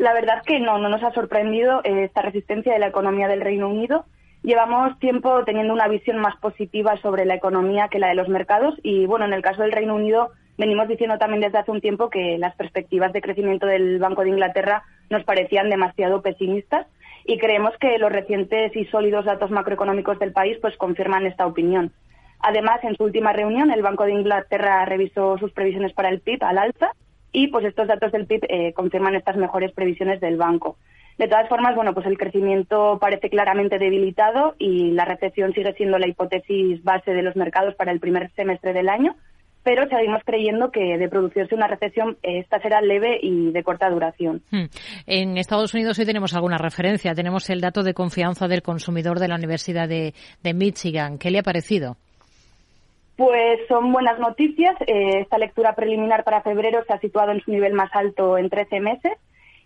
La verdad es que no, no nos ha sorprendido eh, esta resistencia de la economía del Reino Unido. Llevamos tiempo teniendo una visión más positiva sobre la economía que la de los mercados y, bueno, en el caso del Reino Unido venimos diciendo también desde hace un tiempo que las perspectivas de crecimiento del Banco de Inglaterra nos parecían demasiado pesimistas y creemos que los recientes y sólidos datos macroeconómicos del país pues confirman esta opinión. Además, en su última reunión, el Banco de Inglaterra revisó sus previsiones para el PIB al alza y pues estos datos del PIB eh, confirman estas mejores previsiones del banco. De todas formas, bueno, pues el crecimiento parece claramente debilitado y la recesión sigue siendo la hipótesis base de los mercados para el primer semestre del año, pero seguimos creyendo que de producirse una recesión esta será leve y de corta duración. Hmm. En Estados Unidos hoy tenemos alguna referencia. Tenemos el dato de confianza del consumidor de la Universidad de Michigan. ¿Qué le ha parecido? Pues son buenas noticias. Eh, esta lectura preliminar para febrero se ha situado en su nivel más alto en 13 meses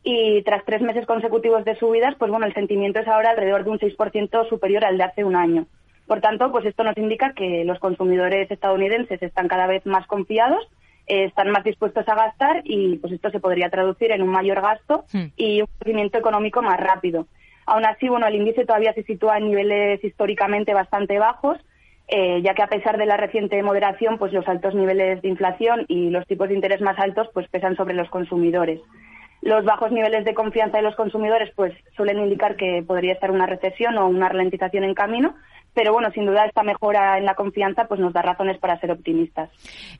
y tras tres meses consecutivos de subidas, pues bueno, el sentimiento es ahora alrededor de un 6% superior al de hace un año. Por tanto, pues esto nos indica que los consumidores estadounidenses están cada vez más confiados, eh, están más dispuestos a gastar y pues esto se podría traducir en un mayor gasto y un crecimiento económico más rápido. Aún así, bueno, el índice todavía se sitúa en niveles históricamente bastante bajos eh, ya que a pesar de la reciente moderación, pues los altos niveles de inflación y los tipos de interés más altos pues pesan sobre los consumidores. Los bajos niveles de confianza de los consumidores pues suelen indicar que podría estar una recesión o una ralentización en camino, pero bueno, sin duda esta mejora en la confianza pues nos da razones para ser optimistas.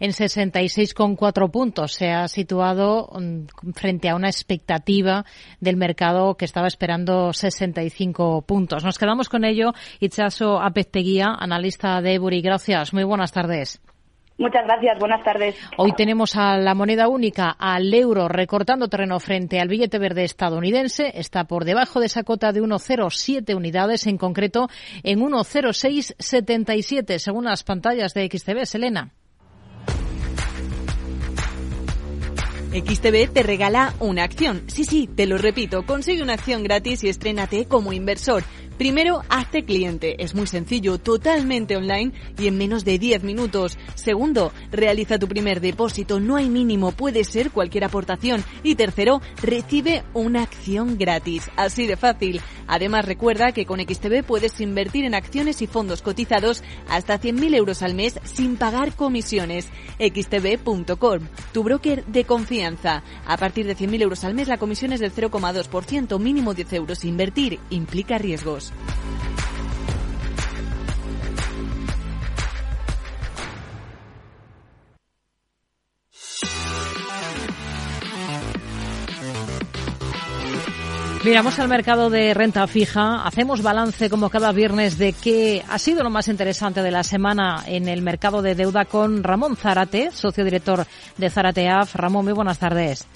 En 66,4 puntos se ha situado mm, frente a una expectativa del mercado que estaba esperando 65 puntos. Nos quedamos con ello. Itchaso Apesteguía, analista de Ebury. Gracias. Muy buenas tardes. Muchas gracias, buenas tardes. Hoy tenemos a la moneda única, al euro, recortando terreno frente al billete verde estadounidense. Está por debajo de esa cota de 1,07 unidades, en concreto en 1,0677, según las pantallas de XTB. Selena. XTB te regala una acción. Sí, sí, te lo repito, consigue una acción gratis y estrénate como inversor. Primero, hazte cliente. Es muy sencillo, totalmente online y en menos de 10 minutos. Segundo, realiza tu primer depósito. No hay mínimo, puede ser cualquier aportación. Y tercero, recibe una acción gratis. Así de fácil. Además, recuerda que con XTB puedes invertir en acciones y fondos cotizados hasta 100.000 euros al mes sin pagar comisiones. XTB.com, tu broker de confianza. A partir de 100.000 euros al mes la comisión es del 0,2%, mínimo 10 euros. Invertir implica riesgos. Miramos al mercado de renta fija, hacemos balance como cada viernes de qué ha sido lo más interesante de la semana en el mercado de deuda con Ramón Zárate, socio director de Zárate AF. Ramón, muy buenas tardes.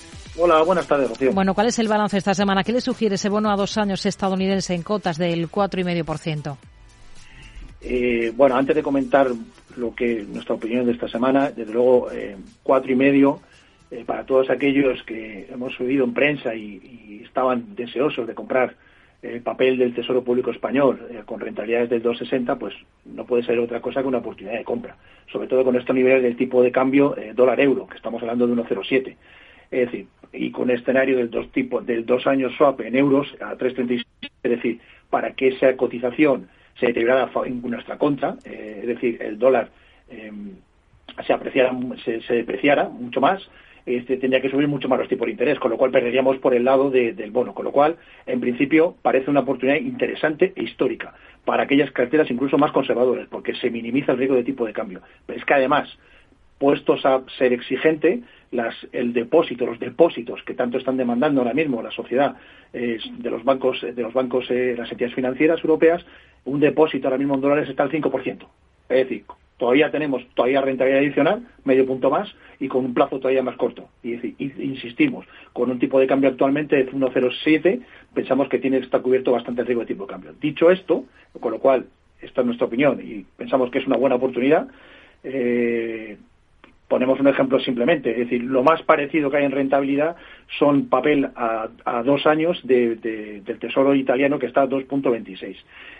Hola, buenas tardes, Rocío. Bueno, ¿cuál es el balance esta semana? ¿Qué le sugiere ese bono a dos años estadounidense en cotas del 4,5%? Eh, bueno, antes de comentar lo que nuestra opinión de esta semana, desde luego eh, cuatro y medio eh, para todos aquellos que hemos oído en prensa y, estaban deseosos de comprar el papel del Tesoro Público Español con rentabilidades del 2,60, pues no puede ser otra cosa que una oportunidad de compra, sobre todo con estos niveles del tipo de cambio dólar-euro, que estamos hablando de 1,07. Es decir, y con escenario del dos tipos del dos años swap en euros a 3,36, es decir, para que esa cotización se deteriorara en nuestra contra, eh, es decir, el dólar eh, se, apreciara, se, depreciara mucho más, este, tendría que subir mucho más los tipos de interés, con lo cual perderíamos por el lado del bono. Con lo cual, en principio, parece una oportunidad interesante e histórica para aquellas carteras incluso más conservadoras, porque se minimiza el riesgo de tipo de cambio. Pero es que además, puestos a ser exigente, las, el depósito, los depósitos que tanto están demandando ahora mismo la sociedad de los bancos, de los bancos, eh, las entidades financieras europeas, un depósito ahora mismo en dólares está al 5%. Es decir, todavía tenemos todavía rentabilidad adicional, medio punto más, y con un plazo todavía más corto. Y, insistimos, con un tipo de cambio actualmente de 1,07, pensamos que tiene está cubierto bastante el riesgo de tipo de cambio. Dicho esto, con lo cual, esta es nuestra opinión y pensamos que es una buena oportunidad, eh, Ponemos un ejemplo simplemente, es decir, lo más parecido que hay en rentabilidad son papel a, dos años del Tesoro italiano que está a 2.26.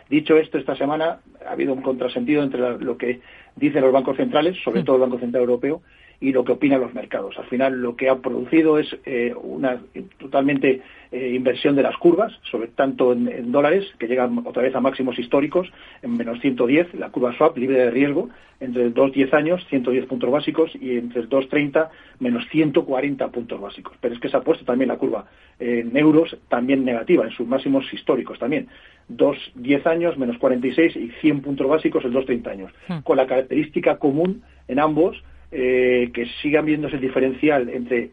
Dicho esto, esta semana ha habido un contrasentido entre lo que dicen los bancos centrales, sobre todo el Banco Central Europeo, y lo que opinan los mercados. Al final lo que ha producido es eh, una totalmente eh, inversión de las curvas, sobre tanto en, dólares, que llegan otra vez a máximos históricos, en menos 110, la curva swap libre de riesgo, entre el 2-10 años, 110 puntos básicos, y entre el 2-30, menos 140 puntos básicos. Pero es que se ha puesto también la curva en euros también negativa, en sus máximos históricos también. 2-10 años, menos 46 y 100 puntos básicos el 2-30 años. Hmm. Con la característica común en ambos eh, que sigan viéndose el diferencial entre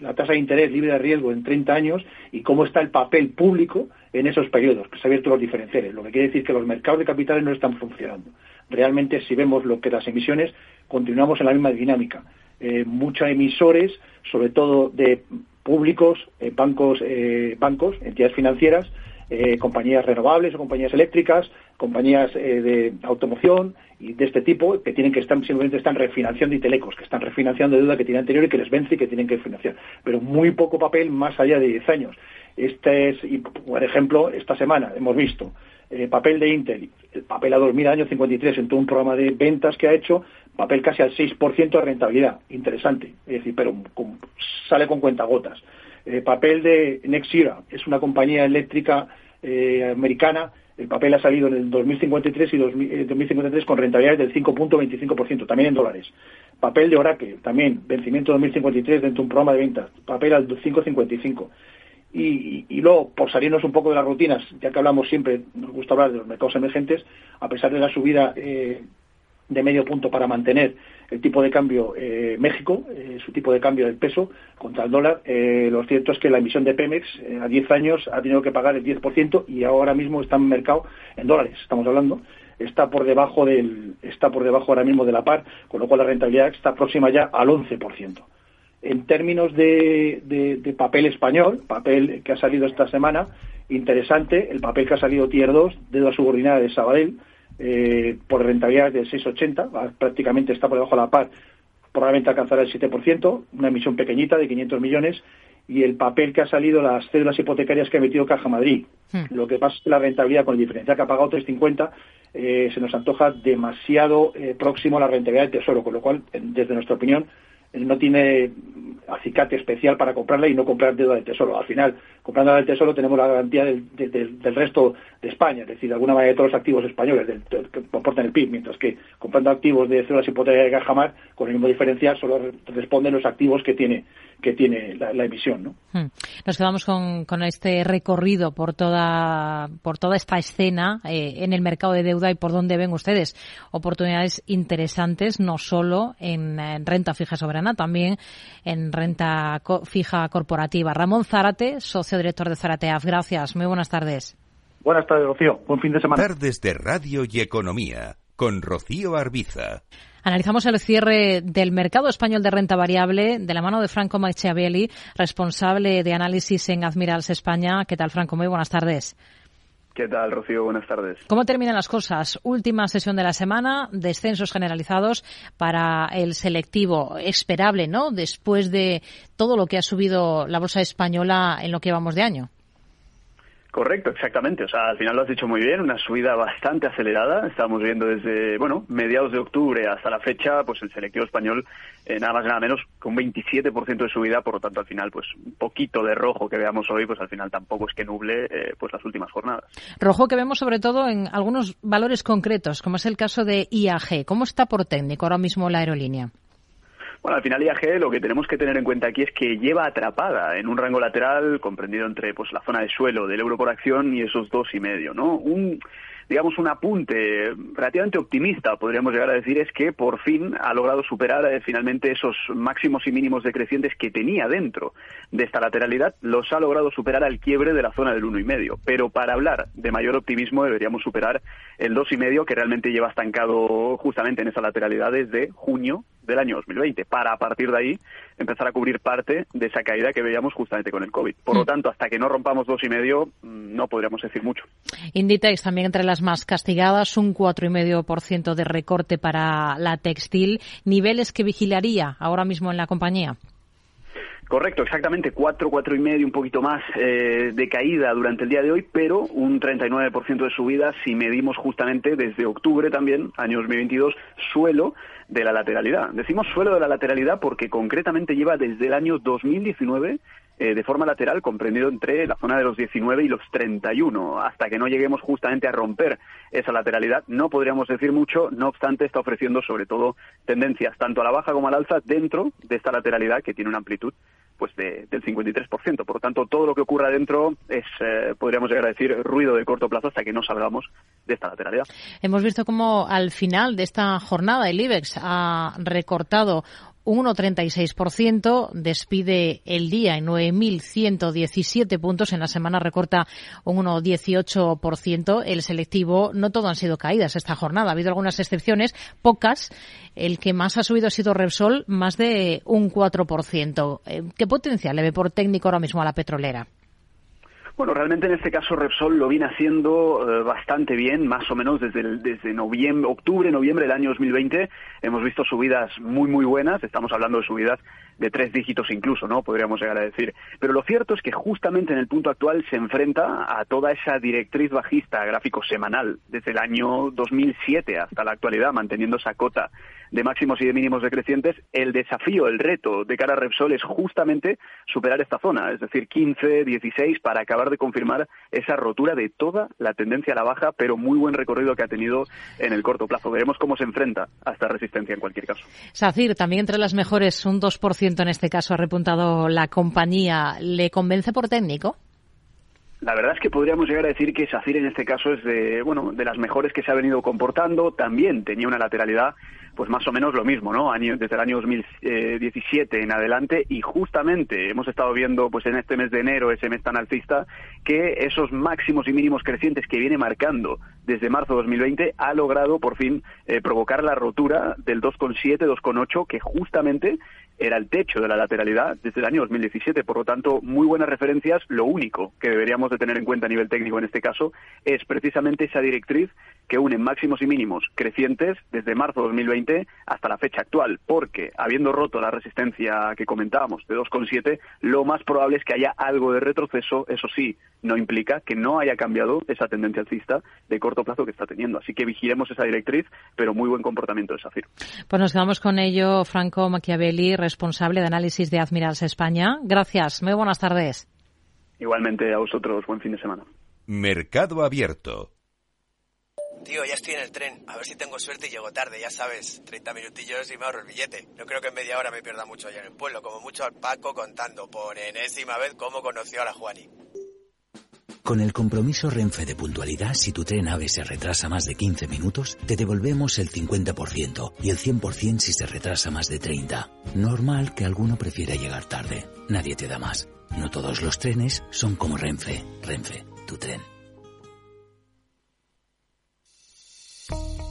la tasa de interés libre de riesgo en 30 años y cómo está el papel público en esos periodos, que se han abierto los diferenciales, lo que quiere decir que los mercados de capitales no están funcionando. Realmente, si vemos lo que las emisiones, continuamos en la misma dinámica. Eh, muchos emisores, sobre todo de públicos, eh, bancos, eh, bancos, entidades financieras, eh, compañías renovables o compañías eléctricas, compañías eh, de automoción y de este tipo que tienen que estar simplemente están refinanciando y telecos, que están refinanciando deuda que tienen anterior y que les vence y que tienen que financiar, pero muy poco papel más allá de 10 años. Este es, y por ejemplo, esta semana hemos visto eh, papel de Intel, el papel a 2000 año 53 en todo un programa de ventas que ha hecho, papel casi al 6% de rentabilidad, interesante, es decir, pero sale con cuentagotas. Eh, papel de Nexira, es una compañía eléctrica eh, americana. El papel ha salido en el 2053 y 2053 eh, con rentabilidades del 5.25%, también en dólares. Papel de Oracle, también, vencimiento 2053 dentro de un programa de ventas. Papel al 5.55. Y, y, luego, por salirnos un poco de las rutinas, ya que hablamos siempre, nos gusta hablar de los mercados emergentes, a pesar de la subida de medio punto para mantener el tipo de cambio eh, México, eh, su tipo de cambio del peso contra el dólar. Eh, lo cierto es que la emisión de Pemex a 10 años ha tenido que pagar el 10% y ahora mismo está en mercado en dólares, estamos hablando. Está por debajo del está por debajo ahora mismo de la par, con lo cual la rentabilidad está próxima ya al 11%. En términos de, de papel español, papel que ha salido esta semana, interesante, el papel que ha salido Tier 2, deuda subordinada de Sabadell, eh, por rentabilidad del 6,80, prácticamente está por debajo de la par, probablemente alcanzará el 7%, una emisión pequeñita de 500 millones, y el papel que ha salido, las cédulas hipotecarias que ha emitido Caja Madrid. Hmm. Lo que pasa es que la rentabilidad con el diferencial que ha pagado 3,50 eh, se nos antoja demasiado eh, próximo a la rentabilidad del Tesoro, con lo cual, desde nuestra opinión, no tiene acicate especial para comprarla y no comprar deuda del Tesoro. Al final, comprando del Tesoro tenemos la garantía del, resto de España, es decir, de alguna manera de todos los activos españoles que comportan el PIB, mientras que comprando activos de células hipotecarias de Cajamar, con el mismo diferencial, solo responden los activos que tiene que tiene la, emisión. ¿no? Hmm. Nos quedamos con, con, este recorrido por toda, por toda esta escena eh, en el mercado de deuda y por dónde ven ustedes oportunidades interesantes, no solo en, renta fija soberana, también en renta fija corporativa. Ramón Zárate, socio director de Zarateaf. Gracias. Muy buenas tardes. Buenas tardes, Rocío. Buen fin de semana. Tardes de Radio y Economía con Rocío Arbiza. Analizamos el cierre del mercado español de renta variable de la mano de Franco Machiavelli, responsable de análisis en Admirals España. ¿Qué tal, Franco? Muy buenas tardes. ¿Qué tal, Rocío? Buenas tardes. ¿Cómo terminan las cosas? Última sesión de la semana, descensos generalizados para el selectivo. Esperable, ¿no? Después de todo lo que ha subido la bolsa española en lo que vamos de año. Correcto, exactamente. O sea, al final lo has dicho muy bien, una subida bastante acelerada. Estamos viendo desde, bueno, mediados de octubre hasta la fecha, pues el selectivo español, eh, nada más nada menos, con 27% de subida, por lo tanto, al final, pues un poquito de rojo que veamos hoy, pues al final tampoco es que nuble, eh, pues las últimas jornadas. Rojo que vemos sobre todo en algunos valores concretos, como es el caso de IAG. ¿Cómo está por técnico ahora mismo la aerolínea? Bueno, al final IAG lo que tenemos que tener en cuenta aquí es que lleva atrapada en un rango lateral comprendido entre pues la zona de suelo del euro por acción y esos dos y medio, ¿no? Un digamos, un apunte relativamente optimista, podríamos llegar a decir, es que por fin ha logrado superar eh, finalmente esos máximos y mínimos decrecientes que tenía dentro de esta lateralidad, los ha logrado superar al quiebre de la zona del uno y medio. Pero para hablar de mayor optimismo deberíamos superar el dos y medio que realmente lleva estancado justamente en esa lateralidad desde junio del año 2020, para a partir de ahí empezar a cubrir parte de esa caída que veíamos justamente con el COVID. Por lo mm. tanto, hasta que no rompamos dos y medio, mm, no podríamos decir mucho. Inditex también entre las más castigadas, un 4,5% de recorte para la textil, niveles que vigilaría ahora mismo en la compañía. Correcto, exactamente, cuatro, cuatro y medio, un poquito más eh, de caída durante el día de hoy, pero un 39% de subida si medimos justamente desde octubre también, año 2022, suelo de la lateralidad. Decimos suelo de la lateralidad porque concretamente lleva desde el año 2019 eh, de forma lateral comprendido entre la zona de los 19 y los 31. Hasta que no lleguemos justamente a romper esa lateralidad, no podríamos decir mucho, no obstante está ofreciendo sobre todo tendencias tanto a la baja como al alza dentro de esta lateralidad que tiene una amplitud pues del 53%. Por lo tanto, todo lo que ocurra dentro es, eh, podríamos llegar a decir, ruido de corto plazo hasta que no salgamos de esta lateralidad. Hemos visto cómo al final de esta jornada el IBEX ha recortado un 1,36%, despide el día en 9.117 puntos, en la semana recorta un 1,18%. El selectivo, no todo han sido caídas esta jornada, ha habido algunas excepciones, pocas. El que más ha subido ha sido Repsol, más de un 4%. Eh, ¿Qué potencial le ve por técnico ahora mismo a la petrolera? Bueno, realmente en este caso Repsol lo viene haciendo eh, bastante bien, más o menos desde, noviembre, octubre, noviembre del año 2020. Hemos visto subidas muy, muy buenas. Estamos hablando de subidas de tres dígitos incluso, ¿no? Podríamos llegar a decir. Pero lo cierto es que justamente en el punto actual se enfrenta a toda esa directriz bajista gráfico semanal desde el año 2007 hasta la actualidad, manteniendo esa cota de máximos y de mínimos decrecientes. El desafío, el reto de cara a Repsol es justamente superar esta zona, es decir, 15, 16 para acabar de confirmar esa rotura de toda la tendencia a la baja, pero muy buen recorrido que ha tenido en el corto plazo. Veremos cómo se enfrenta a esta resistencia en cualquier caso. Sacir, también entre las mejores, un 2% en este caso ha repuntado la compañía. ¿Le convence por técnico? La verdad es que podríamos llegar a decir que SACIR en este caso es de, bueno, de las mejores que se ha venido comportando. También tenía una lateralidad pues más o menos lo mismo, ¿no? desde el año 2017 en adelante y justamente hemos estado viendo pues en este mes de enero, ese mes tan alcista, que esos máximos y mínimos crecientes que viene marcando desde marzo de 2020 ha logrado por fin eh, provocar la rotura del 2,7, 2,8 que justamente era el techo de la lateralidad desde el año 2017. Por lo tanto, muy buenas referencias. Lo único que deberíamos de tener en cuenta a nivel técnico en este caso es precisamente esa directriz que une máximos y mínimos crecientes desde marzo de 2020 hasta la fecha actual, porque habiendo roto la resistencia que comentábamos de 2,7, lo más probable es que haya algo de retroceso. Eso sí, no implica que no haya cambiado esa tendencia alcista de corto plazo que está teniendo. Así que vigilemos esa directriz, pero muy buen comportamiento de Safir. Pues nos quedamos con ello, Franco Machiavelli, responsable de análisis de Admirals España. Gracias. Muy buenas tardes. Igualmente a vosotros. Buen fin de semana. Mercado Abierto Tío, ya estoy en el tren. A ver si tengo suerte y llego tarde, ya sabes. 30 minutillos y me ahorro el billete. No creo que en media hora me pierda mucho allá en el pueblo. Como mucho al Paco contando por enésima vez cómo conoció a la Juani. Con el compromiso Renfe de puntualidad, si tu tren AVE se retrasa más de 15 minutos, te devolvemos el 50% y el 100% si se retrasa más de 30. Normal que alguno prefiera llegar tarde. Nadie te da más. No todos los trenes son como Renfe. Renfe, tu tren.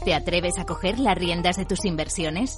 ¿Te atreves a coger las riendas de tus inversiones?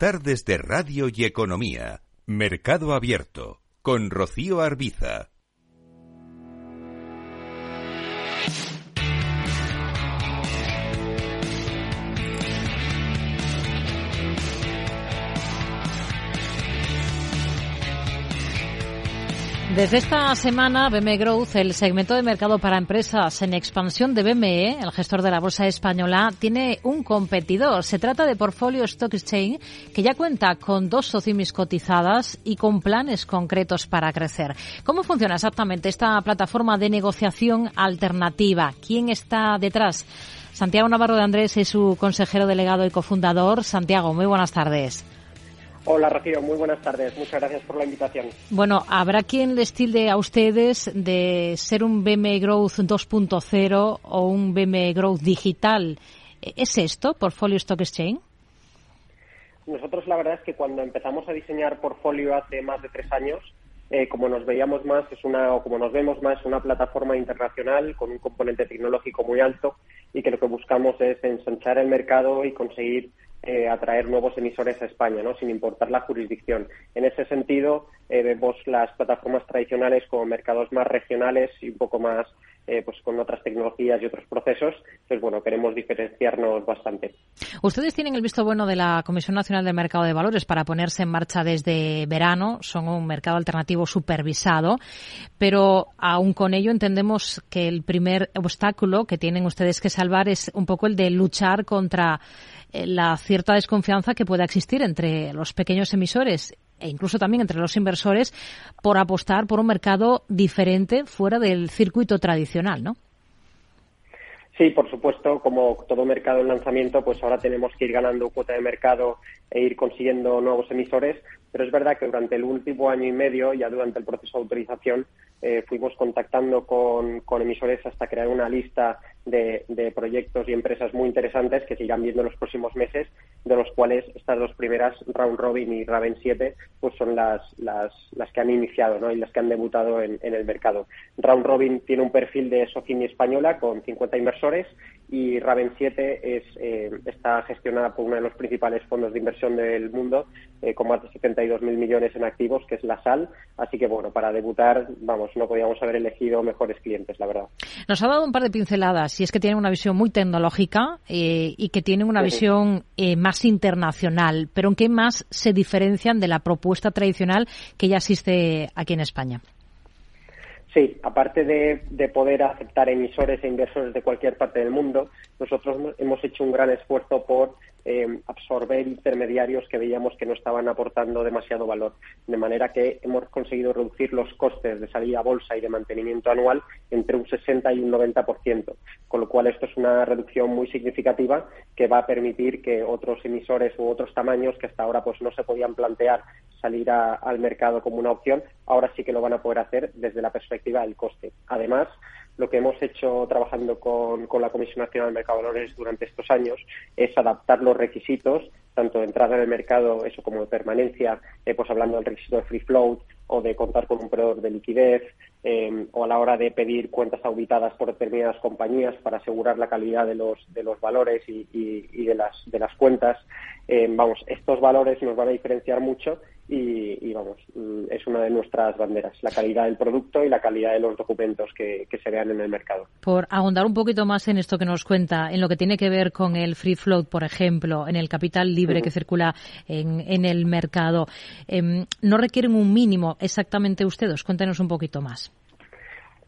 Tardes de Radio y Economía. Mercado Abierto. Con Rocío Arbiza. Desde esta semana, BME Growth, el segmento de mercado para empresas en expansión de BME, el gestor de la bolsa española, tiene un competidor. Se trata de Portfolio Stock Exchange, que ya cuenta con dos socimis cotizadas y con planes concretos para crecer. ¿Cómo funciona exactamente esta plataforma de negociación alternativa? ¿Quién está detrás? Santiago Navarro de Andrés es su consejero delegado y cofundador. Santiago, muy buenas tardes. Hola Rocío, muy buenas tardes. Muchas gracias por la invitación. Bueno, ¿habrá quien les tilde a ustedes de ser un BME Growth 2.0 o un BME Growth digital? ¿Es esto, Portfolio Stock Exchange? Nosotros la verdad es que cuando empezamos a diseñar Portfolio hace más de tres años, eh, como nos veíamos más, es una, o como nos vemos más, una plataforma internacional con un componente tecnológico muy alto y que lo que buscamos es ensanchar el mercado y conseguir eh, atraer nuevos emisores a España, ¿no? sin importar la jurisdicción. En ese sentido, eh, vemos las plataformas tradicionales como mercados más regionales y un poco más eh, pues con otras tecnologías y otros procesos. Entonces, bueno, queremos diferenciarnos bastante. Ustedes tienen el visto bueno de la Comisión Nacional del Mercado de Valores para ponerse en marcha desde verano. Son un mercado alternativo supervisado, pero aún con ello entendemos que el primer obstáculo que tienen ustedes que salvar es un poco el de luchar contra eh, la cierta desconfianza que pueda existir entre los pequeños emisores e incluso también entre los inversores por apostar por un mercado diferente fuera del circuito tradicional, ¿no? Sí, por supuesto, como todo mercado en lanzamiento, pues ahora tenemos que ir ganando cuota de mercado e ir consiguiendo nuevos emisores, pero es verdad que durante el último año y medio, ya durante el proceso de autorización, eh, fuimos contactando con, emisores hasta crear una lista de, proyectos y empresas muy interesantes que se irán viendo en los próximos meses, de los cuales estas dos primeras, Round Robin y Raven 7, pues son las, las, las que han iniciado ¿no? y las que han debutado en, el mercado. Round Robin tiene un perfil de Socini española con 50 inversores y Raven 7 es, eh, está gestionada por uno de los principales fondos de inversión del mundo, eh, con más de 72.000 millones en activos, que es la SAL. Así que, bueno, para debutar, vamos, no podíamos haber elegido mejores clientes, la verdad. Nos ha dado un par de pinceladas, y es que tienen una visión muy tecnológica eh, y que tienen una visión más internacional. Pero ¿en qué más se diferencian de la propuesta tradicional que ya existe aquí en España? Sí, aparte de, de, poder aceptar emisores e inversores de cualquier parte del mundo, nosotros hemos hecho un gran esfuerzo por eh, absorber intermediarios que veíamos que no estaban aportando demasiado valor. De manera que hemos conseguido reducir los costes de salida a bolsa y de mantenimiento anual entre un 60 y un 90%, con lo cual esto es una reducción muy significativa que va a permitir que otros emisores u otros tamaños que hasta ahora pues no se podían plantear salir al mercado como una opción, ahora sí que lo van a poder hacer desde la perspectiva del coste. Además, lo que hemos hecho trabajando con, la Comisión Nacional del Mercado de Valores durante estos años es adaptar los requisitos, tanto de entrada en el mercado, eso como de permanencia, eh, pues hablando del requisito de free float o de contar con un proveedor de liquidez, eh, o a la hora de pedir cuentas auditadas por determinadas compañías para asegurar la calidad de los, de los valores y, de, las, de las cuentas. Eh, vamos, estos valores nos van a diferenciar mucho y, vamos, mm, es una de nuestras banderas, la calidad del producto y la calidad de los documentos que, se vean en el mercado. Por ahondar un poquito más en esto que nos cuenta, en lo que tiene que ver con el free float, por ejemplo, en el capital libre que circula en, el mercado, em, ¿no requieren un mínimo exactamente ustedes? Cuéntenos un poquito más.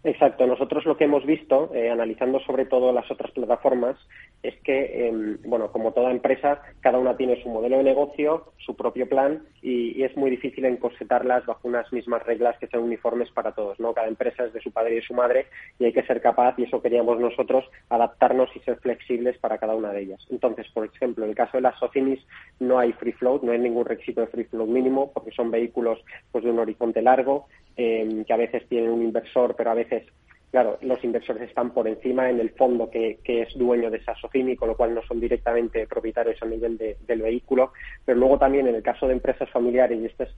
Exacto. Nosotros lo que hemos visto, eh, analizando sobre todo las otras plataformas, es que, em, bueno, como toda empresa, cada una tiene su modelo de negocio, su propio plan y, es muy difícil encosetarlas bajo unas mismas reglas que sean uniformes para todos, ¿no? Cada empresa es de su padre y de su madre y hay que ser capaz, y eso queríamos nosotros, adaptarnos y ser flexibles para cada una de ellas. Entonces, por ejemplo, en el caso de las Socinis no hay free float, no hay ningún requisito de free float mínimo porque son vehículos pues de un horizonte largo, em, que a veces tienen un inversor, pero a veces claro, los inversores están por encima en el fondo que, es dueño de esa con lo cual no son directamente propietarios a nivel del vehículo. Pero luego también en el caso de empresas familiares, y esta es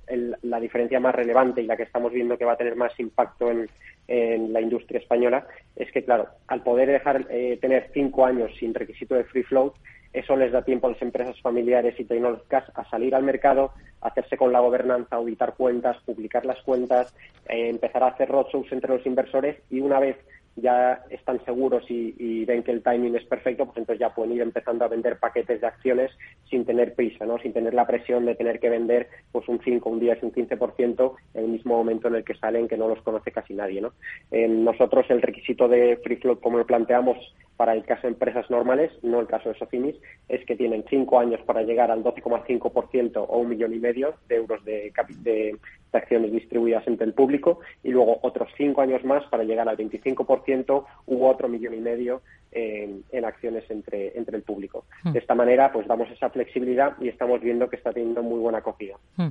la diferencia más relevante y la que estamos viendo que va a tener más impacto en, la industria española, es que, claro, al poder dejar eh, tener cinco años sin requisito de free float, eso les da tiempo a las empresas familiares y tecnológicas a salir al mercado, hacerse con la gobernanza, auditar cuentas, publicar las cuentas, eh, empezar a hacer roadshows entre los inversores y una vez ya están seguros y, ven que el timing es perfecto, pues entonces ya pueden ir empezando a vender paquetes de acciones sin tener prisa, ¿no? sin tener la presión de tener que vender pues un 5, un 10, un 15% en el mismo momento en el que salen, que no los conoce casi nadie. ¿no? nosotros el requisito de free float, como lo planteamos para el caso de empresas normales, no el caso de Sofinis, es que tienen cinco años para llegar al 12,5% o un millón y medio de euros de, de, acciones distribuidas entre el público y luego otros cinco años más para llegar al 25% u otro millón y medio en, acciones entre, entre el público. Hmm. De esta manera, pues damos esa flexibilidad y estamos viendo que está teniendo muy buena acogida. Hmm.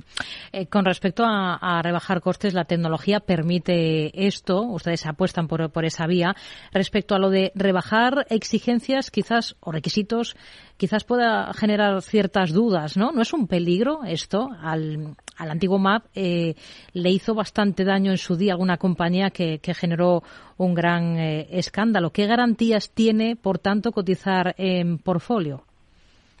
Eh, con respecto a, rebajar costes, la tecnología permite esto, ustedes apuestan por, por esa vía. Respecto a lo de rebajar exigencias, quizás, o requisitos, quizás pueda generar ciertas dudas, ¿no? ¿No es un peligro esto? Al, al antiguo MAP eh, le hizo bastante daño en su día alguna compañía que, generó un gran eh, escándalo. ¿Qué garantías tiene, por tanto, cotizar en portfolio?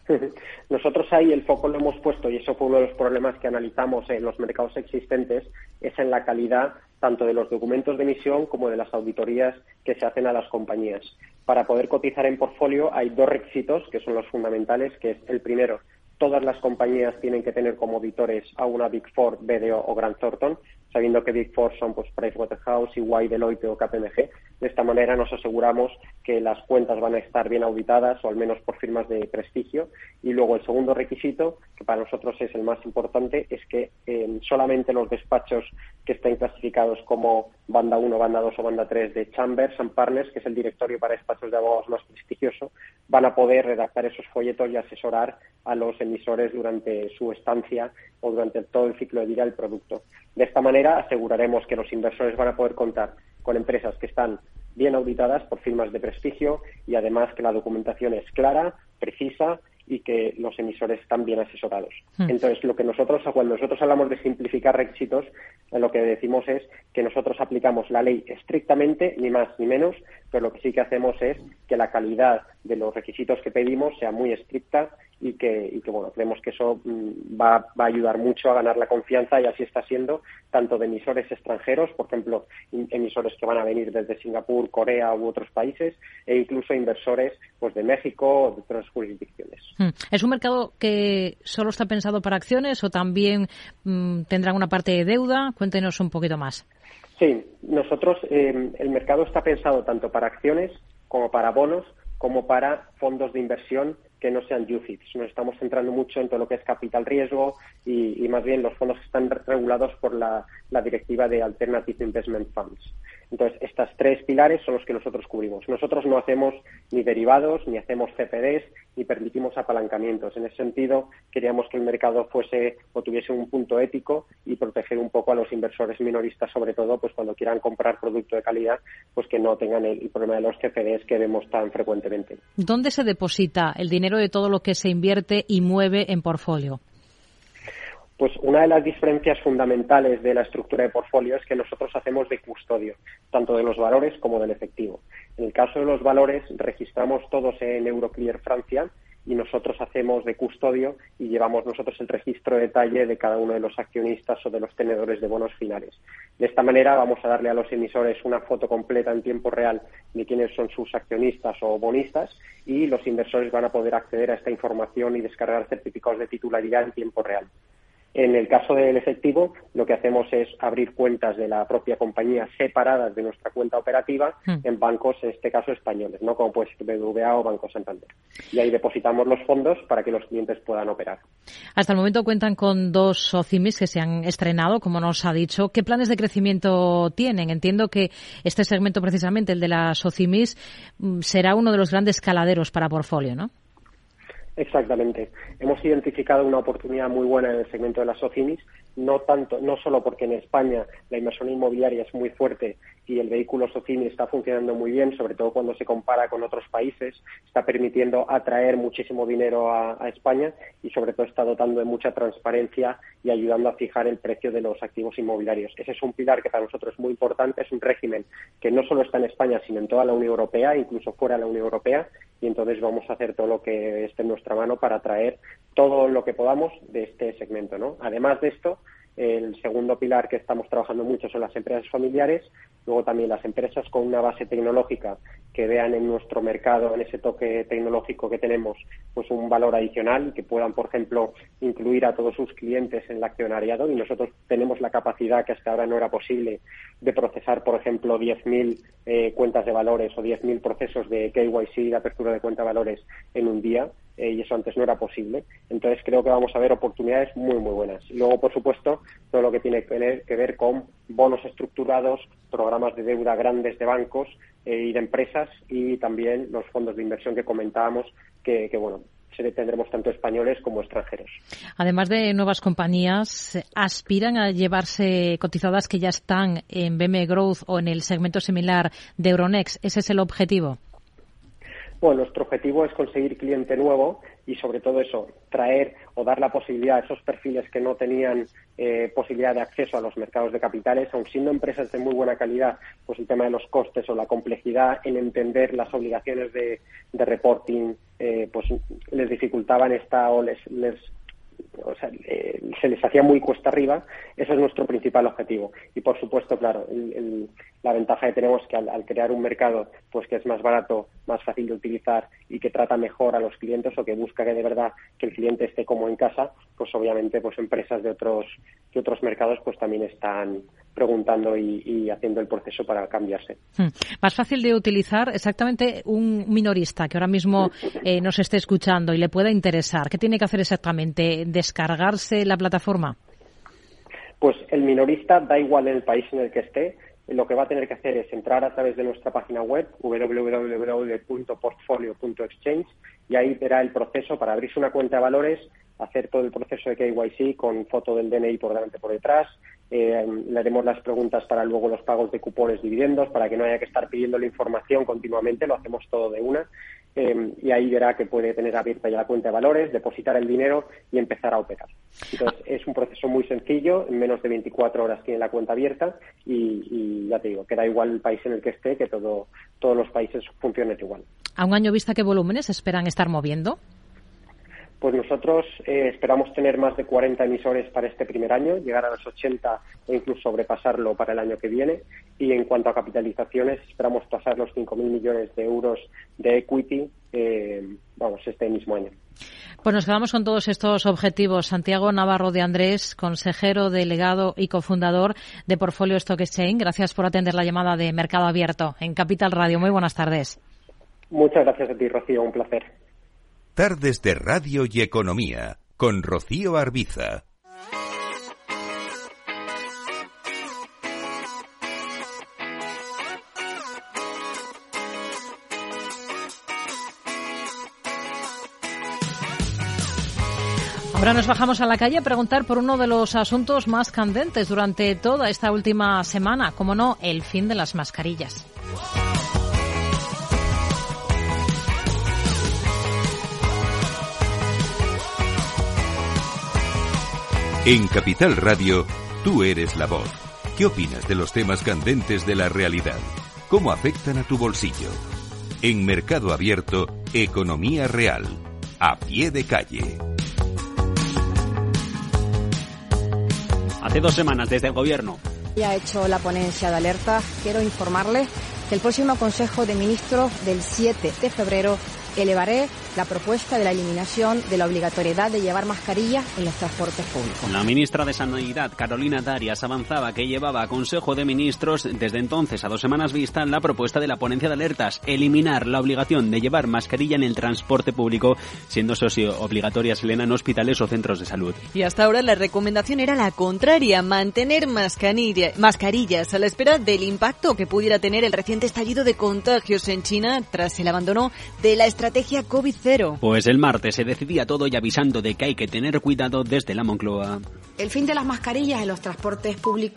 Nosotros ahí el foco lo hemos puesto, y eso fue uno de los problemas que analizamos en los mercados existentes, es en la calidad tanto de los documentos de emisión como de las auditorías que se hacen a las compañías. Para poder cotizar en portfolio hay dos requisitos que son los fundamentales, que es el primero, todas las compañías tienen que tener como auditores a una Big Four, BDO o Grant Thornton, sabiendo que Big Four son pues Pricewaterhouse, EY, Deloitte o KPMG. De esta manera nos aseguramos que las cuentas van a estar bien auditadas o al menos por firmas de prestigio. Y luego el segundo requisito, que para nosotros es el más importante, es que eh, solamente los despachos que estén clasificados como banda 1, banda 2 o banda 3 de Chambers and Partners, que es el directorio para despachos de abogados más prestigioso, van a poder redactar esos folletos y asesorar a los emisores durante su estancia o durante todo el ciclo de vida del producto. De esta manera aseguraremos que los inversores van a poder contar con empresas que están bien auditadas por firmas de prestigio y además que la documentación es clara, precisa y que los emisores están bien asesorados. Hmm. Entonces, lo que nosotros, cuando nosotros hablamos de simplificar requisitos, lo que decimos es que nosotros aplicamos la ley estrictamente, ni más ni menos, pero lo que sí que hacemos es que la calidad de los requisitos que pedimos sea muy estricta y que, y que bueno, creemos que eso mm, va, va, a ayudar mucho a ganar la confianza y así está siendo tanto de emisores extranjeros, por ejemplo, emisores que van a venir desde Singapur, Corea u otros países, e incluso inversores pues de México o de otras jurisdicciones. Hmm. ¿Es un mercado que solo está pensado para acciones o también mm, tendrán una parte de deuda? Cuéntenos un poquito más. Sí, nosotros eh, el mercado está pensado tanto para acciones como para bonos como para fondos de inversión que no sean UCITS. Nos estamos centrando mucho en todo lo que es capital riesgo y, más bien los fondos están regulados por la, la, directiva de Alternative Investment Funds. Entonces, estas tres pilares son los que nosotros cubrimos. Nosotros no hacemos ni derivados, ni hacemos CPDs, ni permitimos apalancamientos. En ese sentido, queríamos que el mercado fuese o tuviese un punto ético y proteger un poco a los inversores minoristas, sobre todo, pues cuando quieran comprar producto de calidad, pues que no tengan el, problema de los CPDs que vemos tan frecuentemente. ¿Dónde se deposita el dinero de todo lo que se invierte y mueve en portfolio? Pues una de las diferencias fundamentales de la estructura de portfolio es que nosotros hacemos de custodio, tanto de los valores como del efectivo. En el caso de los valores, registramos todos en Euroclear Francia y nosotros hacemos de custodio y llevamos nosotros el registro de detalle de cada uno de los accionistas o de los tenedores de bonos finales. De esta manera vamos a darle a los emisores una foto completa en tiempo real de quiénes son sus accionistas o bonistas y los inversores van a poder acceder a esta información y descargar certificados de titularidad en tiempo real. En el caso del efectivo, lo que hacemos es abrir cuentas de la propia compañía separadas de nuestra cuenta operativa Hmm. en bancos, en este caso españoles, ¿no? como puede ser BBVA o Banco Santander. Y ahí depositamos los fondos para que los clientes puedan operar. Hasta el momento cuentan con dos SOCIMIS que se han estrenado, como nos ha dicho. ¿Qué planes de crecimiento tienen? Entiendo que este segmento, precisamente el de las SOCIMIS, mm, será uno de los grandes caladeros para portfolio, ¿no? Exactamente. Hemos identificado una oportunidad muy buena en el segmento de las SOCIMIS, no tanto, no solo porque en España la inversión inmobiliaria es muy fuerte y el vehículo SOCIMI está funcionando muy bien, sobre todo cuando se compara con otros países, está permitiendo atraer muchísimo dinero a, a España y sobre todo está dotando de mucha transparencia y ayudando a fijar el precio de los activos inmobiliarios. Ese es un pilar que para nosotros es muy importante, es un régimen que no solo está en España, sino en toda la Unión Europea, incluso fuera de la Unión Europea, y entonces vamos a hacer todo lo que esté en nuestra mano para atraer todo lo que podamos de este segmento. ¿no? Además de esto, el segundo pilar que estamos trabajando mucho son las empresas familiares, luego también las empresas con una base tecnológica que vean en nuestro mercado, en ese toque tecnológico que tenemos, pues un valor adicional y que puedan, por ejemplo, incluir a todos sus clientes en el accionariado y nosotros tenemos la capacidad que hasta ahora no era posible de procesar, por ejemplo, 10.000 eh, cuentas de valores o 10.000 procesos de KYC, de apertura de cuenta de valores en un día eh, y eso antes no era posible. Entonces creo que vamos a ver oportunidades muy, muy buenas. Y luego, por supuesto, todo lo que tiene que ver, con bonos estructurados, programas de deuda grandes de bancos eh, y de empresas y también los fondos de inversión que comentábamos que, bueno, tendremos tanto españoles como extranjeros. Además de nuevas compañías, aspiran a llevarse cotizadas que ya están en BM Growth o en el segmento similar de Euronext. ¿Ese es el objetivo? Bueno, nuestro objetivo es conseguir cliente nuevo y sobre todo eso, traer o dar la posibilidad a esos perfiles que no tenían eh, posibilidad de acceso a los mercados de capitales, aun siendo empresas de muy buena calidad, pues el tema de los costes o la complejidad en entender las obligaciones de, reporting, eh, pues les dificultaban esta o les o sea, eh, se les hacía muy cuesta arriba, ese es nuestro principal objetivo. Y por supuesto, claro, el- el- la ventaja que tenemos es que al, al crear un mercado pues que es más barato, más fácil de utilizar y que trata mejor a los clientes o que busca que de verdad que el cliente esté como en casa, pues obviamente pues empresas de otros de otros mercados pues también están preguntando y, y haciendo el proceso para cambiarse. Hmm. Más fácil de utilizar exactamente un minorista que ahora mismo eh, nos esté escuchando y le pueda interesar. ¿Qué tiene que hacer exactamente? ¿Descargarse la plataforma? Pues el minorista da igual el país en el que esté, lo que va a tener que hacer es entrar a través de nuestra página web www.portfolio.exchange y ahí verá el proceso para abrirse una cuenta de valores, hacer todo el proceso de KYC con foto del DNI por delante y por detrás. Eh, le haremos las preguntas para luego los pagos de cupones, dividendos, para que no haya que estar pidiendo la información continuamente, lo hacemos todo de una. Eh, y ahí verá que puede tener abierta ya la cuenta de valores, depositar el dinero y empezar a operar. Entonces, es un proceso muy sencillo, en menos de 24 horas tiene la cuenta abierta y, y ya te digo, que da igual el país en el que esté, que todo, todos los países funcionen igual. ¿A un año vista qué volúmenes esperan estar moviendo? Pues nosotros eh, esperamos tener más de 40 emisores para este primer año, llegar a los 80 o incluso sobrepasarlo para el año que viene. Y en cuanto a capitalizaciones, esperamos pasar los 5.000 millones de euros de equity, eh, vamos, este mismo año. Pues nos quedamos con todos estos objetivos. Santiago Navarro de Andrés, consejero, delegado y cofundador de Portfolio Stock Exchange. Gracias por atender la llamada de Mercado Abierto en Capital Radio. Muy buenas tardes. Muchas gracias a ti, Rocío. Un placer. Tardes de Radio y Economía con Rocío Arbiza. Ahora nos bajamos a la calle a preguntar por uno de los asuntos más candentes durante toda esta última semana, como no, el fin de las mascarillas. En Capital Radio, tú eres la voz. ¿Qué opinas de los temas candentes de la realidad? ¿Cómo afectan a tu bolsillo? En Mercado Abierto, Economía Real. a pie de calle. Hace dos semanas desde el Gobierno. Ya ha hecho la ponencia de alerta. Quiero informarle que el próximo Consejo de Ministros del 7 de febrero elevaré la propuesta de la eliminación de la obligatoriedad de llevar mascarilla en los transportes públicos. La ministra de Sanidad, Carolina Darias, avanzaba que llevaba a Consejo de Ministros desde entonces a dos semanas vista la propuesta de la ponencia de alertas, eliminar la obligación de llevar mascarilla en el transporte público, siendo socio obligatoria Selena en hospitales o centros de salud. Y hasta ahora la recomendación era la contraria, mantener mascarilla, mascarillas a la espera del impacto que pudiera tener el reciente estallido de contagios en China tras el abandono de la estrategia COVID pues el martes se decidía todo y avisando de que hay que tener cuidado desde la Moncloa. El fin de las mascarillas en los transportes públicos